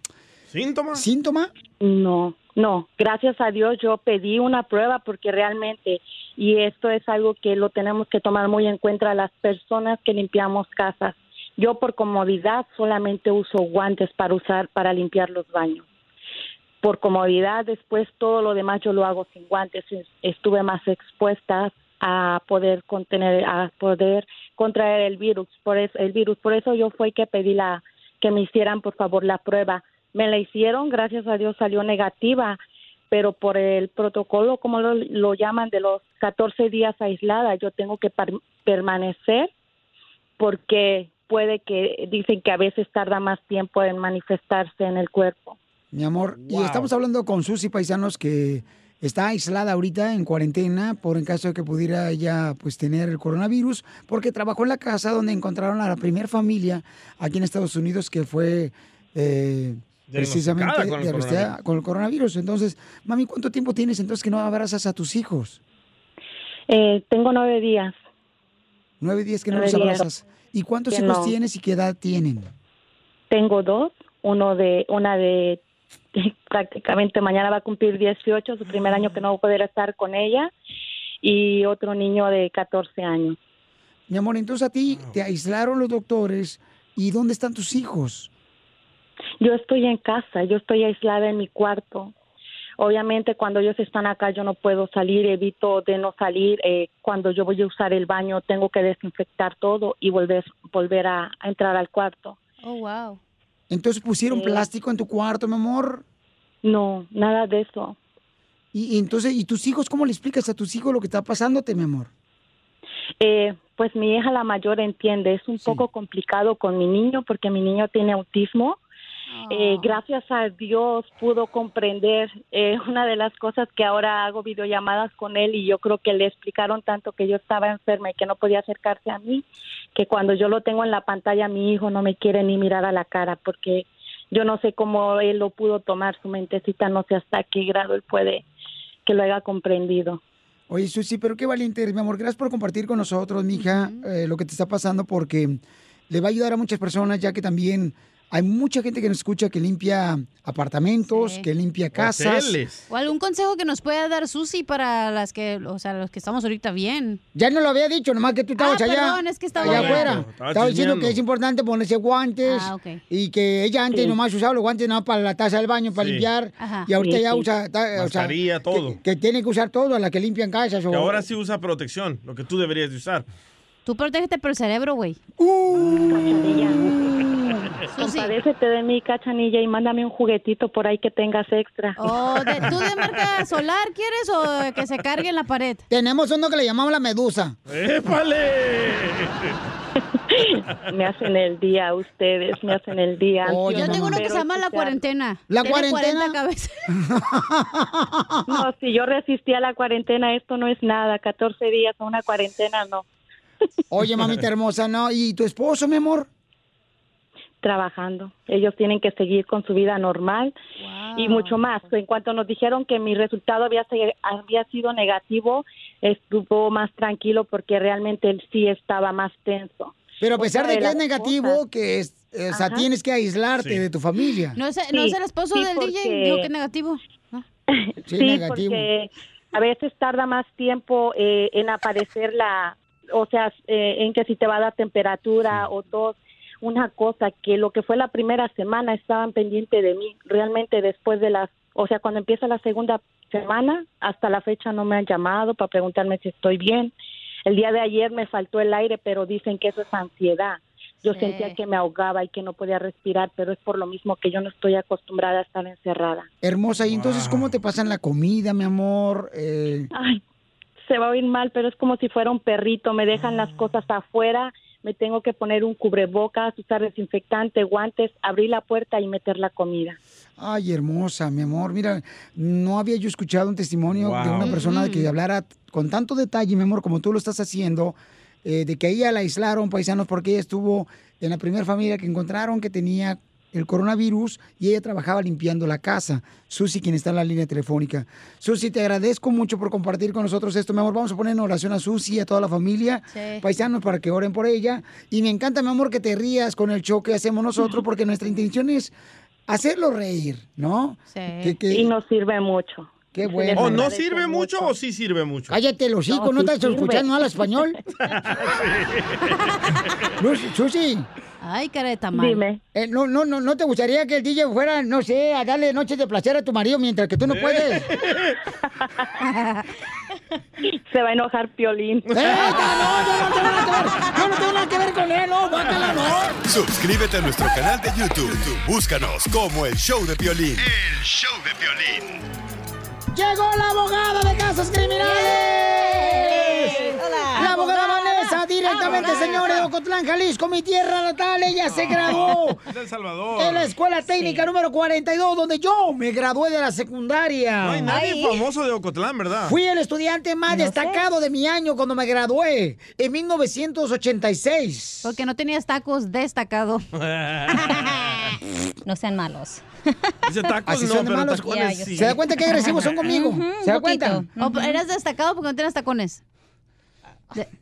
Speaker 5: síntoma.
Speaker 4: ¿Síntoma?
Speaker 30: No, no, gracias a Dios yo pedí una prueba porque realmente, y esto es algo que lo tenemos que tomar muy en cuenta las personas que limpiamos casas. Yo por comodidad solamente uso guantes para usar para limpiar los baños. Por comodidad, después todo lo demás yo lo hago sin guantes. Es- Estuve más expuesta a poder contener, a poder contraer el virus. Por eso, el virus. Por eso yo fue que pedí la que me hicieran por favor la prueba. Me la hicieron, gracias a Dios salió negativa, pero por el protocolo, como lo, lo llaman, de los 14 días aislada, yo tengo que par- permanecer porque puede que dicen que a veces tarda más tiempo en manifestarse en el cuerpo.
Speaker 4: Mi amor, y estamos hablando con Susi Paisanos que está aislada ahorita en cuarentena por en caso de que pudiera ella pues tener el coronavirus, porque trabajó en la casa donde encontraron a la primera familia aquí en Estados Unidos que fue eh, precisamente
Speaker 5: con el coronavirus.
Speaker 4: con el coronavirus. Entonces, mami, ¿cuánto tiempo tienes entonces que no abrazas a tus hijos?
Speaker 30: Eh, tengo nueve días.
Speaker 4: Nueve días que no
Speaker 30: Nueve
Speaker 4: los
Speaker 30: días.
Speaker 4: abrazas. ¿Y cuántos
Speaker 30: Que
Speaker 4: hijos
Speaker 30: no.
Speaker 4: tienes y qué edad tienen?
Speaker 30: Tengo dos, uno de una de prácticamente mañana va a cumplir 18, su primer año que no voy a poder estar con ella, y otro niño de 14 años.
Speaker 4: Mi amor, entonces a ti te aislaron los doctores. ¿Y dónde están tus hijos?
Speaker 30: Yo estoy en casa, yo estoy aislada en mi cuarto. Obviamente cuando ellos están acá yo no puedo salir, evito de no salir. Eh, cuando yo voy a usar el baño tengo que desinfectar todo y volver, volver a, a entrar al cuarto.
Speaker 7: Oh, wow.
Speaker 4: Entonces pusieron
Speaker 30: Sí.
Speaker 4: plástico en tu cuarto, mi amor.
Speaker 30: No, nada de eso.
Speaker 4: Y, y entonces, ¿y tus hijos cómo le explicas a tus hijos lo que está pasándote, mi amor?
Speaker 30: Eh, pues mi hija la mayor entiende, es un poco complicado con mi niño porque mi niño tiene autismo. Eh, gracias a Dios pudo comprender eh, *laughs* una de las cosas que ahora hago videollamadas con él y yo creo que le explicaron tanto que yo estaba enferma y que no podía acercarse a mí, que cuando yo lo tengo en la pantalla mi hijo no me quiere ni mirar a la cara porque yo no sé cómo él lo pudo tomar, su mentecita no sé hasta qué grado él puede que lo haya comprendido.
Speaker 4: Oye, Susi, pero qué valiente eres, mi amor. Gracias por compartir con nosotros, mija, eh, lo que te está pasando, porque le va a ayudar a muchas personas, ya que también hay mucha gente que nos escucha que limpia apartamentos, que limpia casas.
Speaker 7: O algún consejo que nos pueda dar Susi para las que, o sea, los que estamos ahorita bien.
Speaker 4: Ya no lo había dicho, nomás que tú estabas
Speaker 7: Ah,
Speaker 4: allá.
Speaker 7: perdón, es que estaba
Speaker 4: allá afuera.
Speaker 7: Estaba
Speaker 4: Estaba diciendo que es importante ponerse guantes
Speaker 7: Ah, ok.
Speaker 4: y que ella antes
Speaker 5: Sí.
Speaker 4: nomás usaba los guantes nada para la taza del baño, para
Speaker 5: Sí.
Speaker 4: limpiar.
Speaker 5: Ajá.
Speaker 4: Y ahorita
Speaker 5: Sí,
Speaker 4: ya
Speaker 5: sí.
Speaker 4: usa. ta- o sea,
Speaker 5: todo.
Speaker 4: Que, que tiene que usar todo, las que limpian casas. O...
Speaker 5: Que ahora sí usa protección, lo que tú deberías de usar.
Speaker 7: Tú protégete por el cerebro, güey.
Speaker 30: Compadécete de mí, cachanilla, y mándame un juguetito por ahí que tengas extra.
Speaker 7: Oh, de- ¿Tú de marca solar quieres o que se cargue en la pared?
Speaker 4: Tenemos uno que le llamamos la medusa.
Speaker 5: ¡Épale! *laughs*
Speaker 30: Me hacen el día ustedes, me hacen el día.
Speaker 7: Yo tengo uno que se llama la cuarentena.
Speaker 4: ¿La cuarentena?
Speaker 7: 40 cabezas. *laughs*
Speaker 30: No, si yo resistí a la cuarentena, esto no es nada. 14 días a una cuarentena, no.
Speaker 4: Oye, mamita *laughs* hermosa, ¿no? ¿Y tu esposo, mi amor?
Speaker 30: Trabajando. Ellos tienen que seguir con su vida normal y mucho más. En cuanto nos dijeron que mi resultado había, sido negativo, estuvo más tranquilo porque realmente él sí estaba más tenso.
Speaker 4: Pero a pesar de que es negativo,
Speaker 30: cosas-
Speaker 4: que es, o sea,
Speaker 30: Ajá.
Speaker 4: tienes que aislarte
Speaker 30: Sí.
Speaker 4: de tu familia.
Speaker 7: No es, no
Speaker 30: Sí,
Speaker 7: es el esposo
Speaker 30: sí,
Speaker 7: del
Speaker 30: porque-
Speaker 7: DJ, dijo que es negativo. ¿no?
Speaker 4: Sí,
Speaker 30: Sí,
Speaker 4: negativo.
Speaker 30: porque a veces tarda más tiempo eh, en aparecer la, o sea, eh, en que si te va a dar temperatura o tos, una cosa que lo que fue la primera semana estaban pendiente de mí, realmente después de las, o sea, cuando empieza la segunda semana, hasta la fecha no me han llamado para preguntarme si estoy bien. El día de ayer me faltó el aire, pero dicen que eso es ansiedad. Yo
Speaker 7: Sí.
Speaker 30: sentía que me ahogaba y que no podía respirar, pero es por lo mismo que yo no estoy acostumbrada a estar encerrada.
Speaker 4: Hermosa, ¿y entonces cómo te pasan la comida, mi amor? Eh,
Speaker 30: Ay, se va a oír mal, pero es como si fuera un perrito. Me dejan las cosas afuera, me tengo que poner un cubrebocas, usar desinfectante, guantes, abrir la puerta y meter la comida.
Speaker 4: Ay, hermosa, mi amor. Mira, no había yo escuchado un testimonio de una persona que hablara con tanto detalle, mi amor, como tú lo estás haciendo, eh, de que a ella la aislaron, paisanos, porque ella estuvo en la primera familia que encontraron que tenía el coronavirus y ella trabajaba limpiando la casa. Susi, quien está en la línea telefónica. Susi, te agradezco mucho por compartir con nosotros esto, mi amor. Vamos a poner en oración a Susi y a toda la familia,
Speaker 7: Sí.
Speaker 4: paisanos, para que oren por ella. Y me encanta, mi amor, que te rías con el show que hacemos nosotros, *laughs* porque nuestra intención es hacerlo reír, ¿no? Que- que-
Speaker 30: Y nos sirve mucho.
Speaker 4: Qué bueno.
Speaker 5: ¿O no sirve mucho o sí sirve mucho?
Speaker 4: Cállate, el hocico, ¿no,
Speaker 30: No, sí
Speaker 4: estás
Speaker 30: sirve.
Speaker 4: escuchando al español? *laughs* Susi. *laughs*
Speaker 7: Ay, cara de tamal.
Speaker 30: Dime.
Speaker 4: Eh, no, no, no, ¿no te gustaría que el DJ fuera, no sé, a darle noches de placer a tu marido mientras que tú no puedes? *laughs*
Speaker 30: Se va a enojar Piolín.
Speaker 4: ¡Eh, no, yo no tengo nada que ver! ¡Yo no tengo nada que ver con él, no! ¡Bácala, no!
Speaker 2: Suscríbete a nuestro canal de YouTube. Búscanos como El Show de Piolín.
Speaker 8: El show de violín.
Speaker 4: ¡Llegó la abogada de casos criminales!
Speaker 7: Hola.
Speaker 4: La abogada
Speaker 7: Abogada.
Speaker 4: Vanessa, directamente, señores, de Ocotlán, Jalisco, mi tierra natal. Ella se graduó *laughs*
Speaker 5: Es de El Salvador.
Speaker 4: en la escuela técnica número 42, donde yo me gradué de la secundaria.
Speaker 5: No hay nadie famoso de Ocotlán, ¿verdad?
Speaker 4: Fui el estudiante más
Speaker 7: No sé.
Speaker 4: destacado de mi año cuando me gradué, en 1986.
Speaker 7: Porque no tenías tacos destacado. *laughs*
Speaker 31: No sean malos.
Speaker 5: Dice tacos
Speaker 4: Así
Speaker 5: no,
Speaker 4: son de
Speaker 5: pero
Speaker 4: malos.
Speaker 5: sí.
Speaker 4: ¿Se da cuenta qué agresivos son conmigo? ¿Se da cuenta?
Speaker 7: O eras destacado porque no tenías tacones.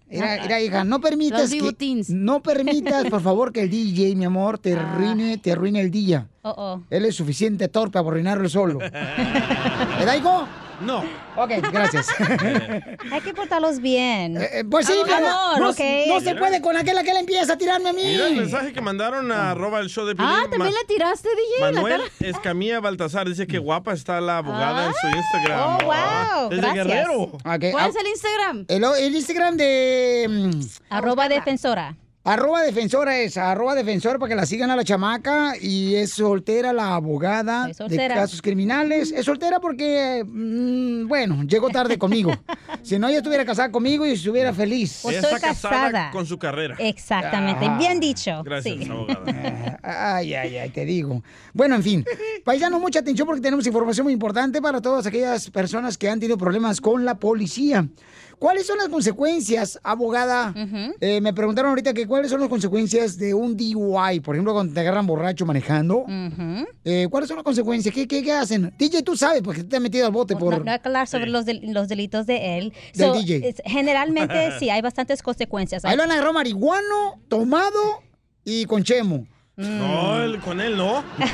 Speaker 4: Mira, hija, no permitas
Speaker 7: Los
Speaker 4: que, no permitas, por favor, que el DJ, mi amor, te arruine, te arruine el día.
Speaker 31: Oh, oh.
Speaker 4: Él es suficiente torpe para arruinarlo solo. *laughs* ¿Verdad, hijo?
Speaker 5: No.
Speaker 4: Ok, gracias. *laughs*
Speaker 31: Hay que portarlos bien.
Speaker 4: Eh, eh, pues sí,
Speaker 31: Por
Speaker 4: mi amor,
Speaker 31: favor,
Speaker 4: no,
Speaker 31: ¿ok?
Speaker 4: no se puede con aquel, aquel empieza a tirarme a mí.
Speaker 5: Mira el mensaje que mandaron a arroba el show de Piolín.
Speaker 7: Ah, también
Speaker 5: Ma-
Speaker 7: la tiraste, DJ.
Speaker 5: Manuel. *laughs* Escamilla Baltasar dice que guapa está la abogada en su Instagram.
Speaker 31: Oh, wow,
Speaker 5: Ah, Desde
Speaker 31: gracias.
Speaker 5: Guerrero.
Speaker 7: ¿Cuál
Speaker 4: ah,
Speaker 7: es el Instagram?
Speaker 4: el, el Instagram de... mm,
Speaker 31: Arroba defensora.
Speaker 4: Arroba defensora es arroba defensora para que la sigan a la chamaca y es soltera la abogada
Speaker 31: Soy
Speaker 4: de
Speaker 31: soltera.
Speaker 4: casos criminales. Es soltera porque, mm, bueno, llegó tarde conmigo. *laughs* si no, ella estuviera casada conmigo y estuviera feliz.
Speaker 31: Pues soy
Speaker 5: está casada
Speaker 31: casada.
Speaker 5: con su carrera.
Speaker 31: Exactamente.
Speaker 4: Ah.
Speaker 31: Bien dicho.
Speaker 5: Gracias,
Speaker 31: Sí.
Speaker 5: abogada. *laughs*
Speaker 4: Ay, ay, ay, te digo. Bueno, en fin. Paisano, mucha atención porque tenemos información muy importante para todas aquellas personas que han tenido problemas con la policía. ¿Cuáles son las consecuencias, abogada? Eh, me preguntaron ahorita que cuáles son las consecuencias de un DUI, por ejemplo, cuando te agarran borracho manejando. Eh, ¿Cuáles son las consecuencias? ¿Qué, qué, qué hacen? DJ, tú sabes, porque te has metido al bote por...
Speaker 31: No, no voy a hablar sobre los, del- los delitos de él.
Speaker 4: Del DJ.
Speaker 31: es- generalmente *laughs* sí, hay bastantes consecuencias.
Speaker 4: Ahí lo han agarrado marihuano, tomado y con chemo.
Speaker 5: No, él- con él no. *laughs*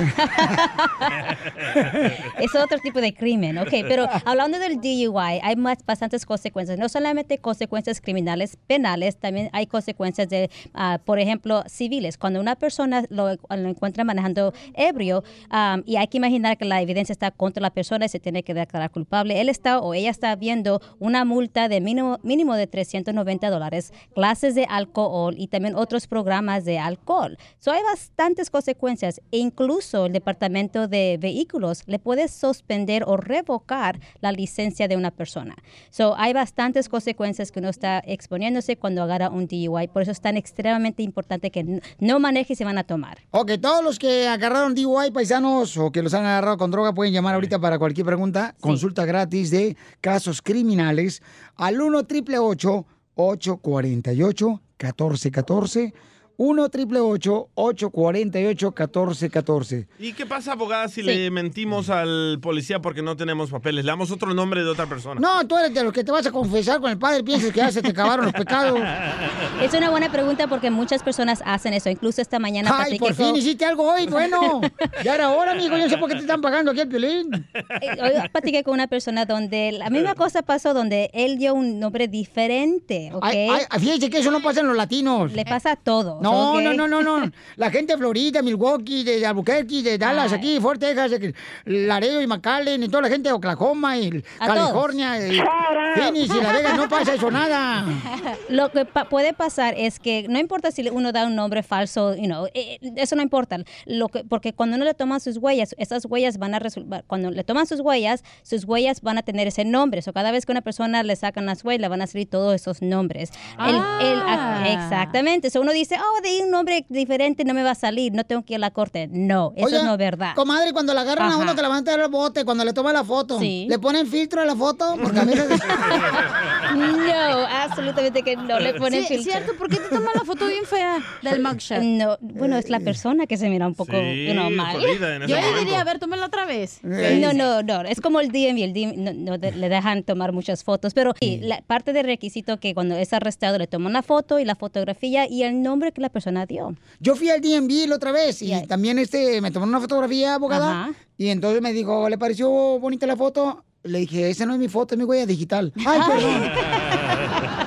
Speaker 31: Es otro tipo de crimen, ok. Pero hablando del DUI, hay más, bastantes consecuencias. No solamente consecuencias criminales, penales, también hay consecuencias de, ah, por ejemplo, civiles. Cuando una persona lo, lo encuentra manejando ebrio am, y hay que imaginar que la evidencia está contra la persona y se tiene que declarar culpable, él está o ella está viendo una multa de mínimo, mínimo de 390 dólares, clases de alcohol y también otros programas de alcohol. So hay bastantes consecuencias e incluso el Departamento de Vehículos le puede suspender o revocar la licencia de una persona. So hay bastantes consecuencias que uno está exponiéndose cuando agarra un DUI. Por eso es tan extremadamente importante que no maneje y se van a tomar.
Speaker 4: Ok, todos los que agarraron DUI, paisanos, o que los han agarrado con droga, pueden llamar ahorita para cualquier pregunta. Consulta gratis de casos criminales al 1 888 848 1414 1 888 848 1414
Speaker 5: ¿Y qué pasa, abogada, si
Speaker 4: Sí.
Speaker 5: le mentimos al policía porque no tenemos papeles? Le damos otro nombre de otra persona.
Speaker 4: No, tú eres de los que te vas a confesar con el padre, piensas que ya se te acabaron los pecados. *laughs*
Speaker 31: Es una buena pregunta porque muchas personas hacen eso. Incluso esta mañana
Speaker 4: Ay, por fin
Speaker 31: con-
Speaker 4: hiciste algo hoy, bueno. *laughs* Ya era hora, amigo, yo sé por qué te están pagando aquí el violín.
Speaker 31: Eh, Hoy platiqué con una persona donde la misma cosa pasó, donde él dio un nombre diferente, ¿ok?
Speaker 4: Ay, ay, fíjese que eso no pasa en los latinos.
Speaker 31: Le pasa a todos.
Speaker 4: No,
Speaker 31: ¿ok?
Speaker 4: no, no, no, no. La gente de Florida, Milwaukee, de Albuquerque, de Dallas,
Speaker 31: Ay.
Speaker 4: aquí, Fort Texas, Laredo y McAllen, y toda la gente de Oklahoma y California. y- *laughs* Phoenix y Las Vegas no pasa eso nada. *laughs*
Speaker 31: Lo que pa- puede pasar es que no importa si uno da un nombre falso, you know, eh, eh, eso no importa. Lo que, porque cuando uno le toma sus huellas, esas huellas van a resultar, cuando le toman sus huellas, sus huellas van a tener ese nombre. O cada vez que una persona le sacan las huellas, van a salir todos esos nombres. El- el-
Speaker 7: Ah.
Speaker 31: exactamente. So uno dice, oh, de un nombre diferente no me va a salir, no tengo que ir a la corte. No, eso no es verdad.
Speaker 4: Comadre, cuando la agarran a
Speaker 31: Ajá.
Speaker 4: uno que levanta el bote, cuando le toma la foto, ¿le ponen filtro a la foto? Porque a mí se- *laughs*
Speaker 31: No, absolutamente que no le ponen
Speaker 7: Sí,
Speaker 31: filtro.
Speaker 7: cierto, ¿por qué te tomas la foto bien fea del mugshot?
Speaker 31: No, bueno, es la persona que se mira un poco
Speaker 7: Sí,
Speaker 31: you know, mal.
Speaker 7: jodida en ese Yo le momento. diría, a ver, tómala otra vez.
Speaker 31: No, no, no, es como el DMV, el DMV no, no de- le dejan tomar muchas fotos, pero sí, la parte del requisito que cuando es arrestado le toman la foto y la fotografía y el nombre que la persona dio.
Speaker 4: Yo fui al DMV la otra vez y también este me tomó una fotografía, abogada,
Speaker 31: Ajá.
Speaker 4: y entonces me dijo, ¿le pareció bonita la foto? Le dije, esa no es mi foto, es mi huella digital. Ay, perdón. *laughs*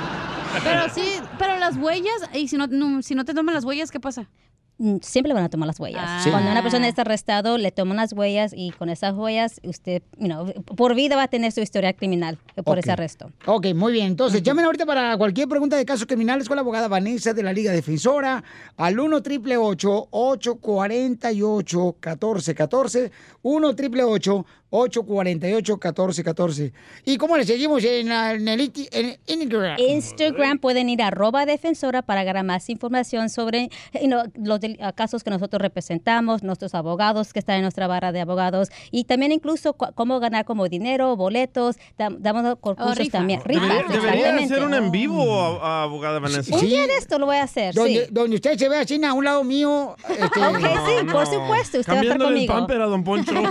Speaker 7: Pero sí, pero las huellas, y si no, no- si no te toman las huellas, ¿qué pasa?
Speaker 31: Mm, Siempre le van a tomar las huellas.
Speaker 7: Sí.
Speaker 31: Cuando una persona está arrestado, le toman las huellas y con esas huellas, usted, you know, por vida va a tener su historial criminal por ese arresto.
Speaker 4: Ok, muy bien. Entonces, llamen ahorita para cualquier pregunta de casos criminales con la abogada Vanessa de la Liga Defensora al 1 triple 848 1414 1 triple 848 1414 ¿Y cómo le seguimos en, el en Instagram?
Speaker 31: Instagram pueden ir a arroba defensora para agarrar más información sobre you know, los ah, casos que nosotros representamos, nuestros abogados que están en nuestra barra de abogados y también incluso cómo ganar como dinero, boletos, dam- damos concursos
Speaker 7: rifa.
Speaker 31: también. Rifas,
Speaker 5: Debería, debería hacer un en vivo, a- a abogada Vanessa.
Speaker 31: Un día de esto lo voy a hacer,
Speaker 4: Donde,
Speaker 31: sí.
Speaker 4: donde usted se ve así a un lado mío. este,
Speaker 31: Ok, sí, por supuesto, usted va a estar
Speaker 5: Cambiándole el
Speaker 31: conmigo.
Speaker 5: pamper a Don Poncho. *laughs*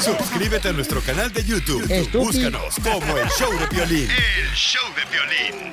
Speaker 2: Suscríbete a nuestro canal de YouTube.
Speaker 4: Estúpido.
Speaker 2: Búscanos como El Show de Violín.
Speaker 32: El show de violín.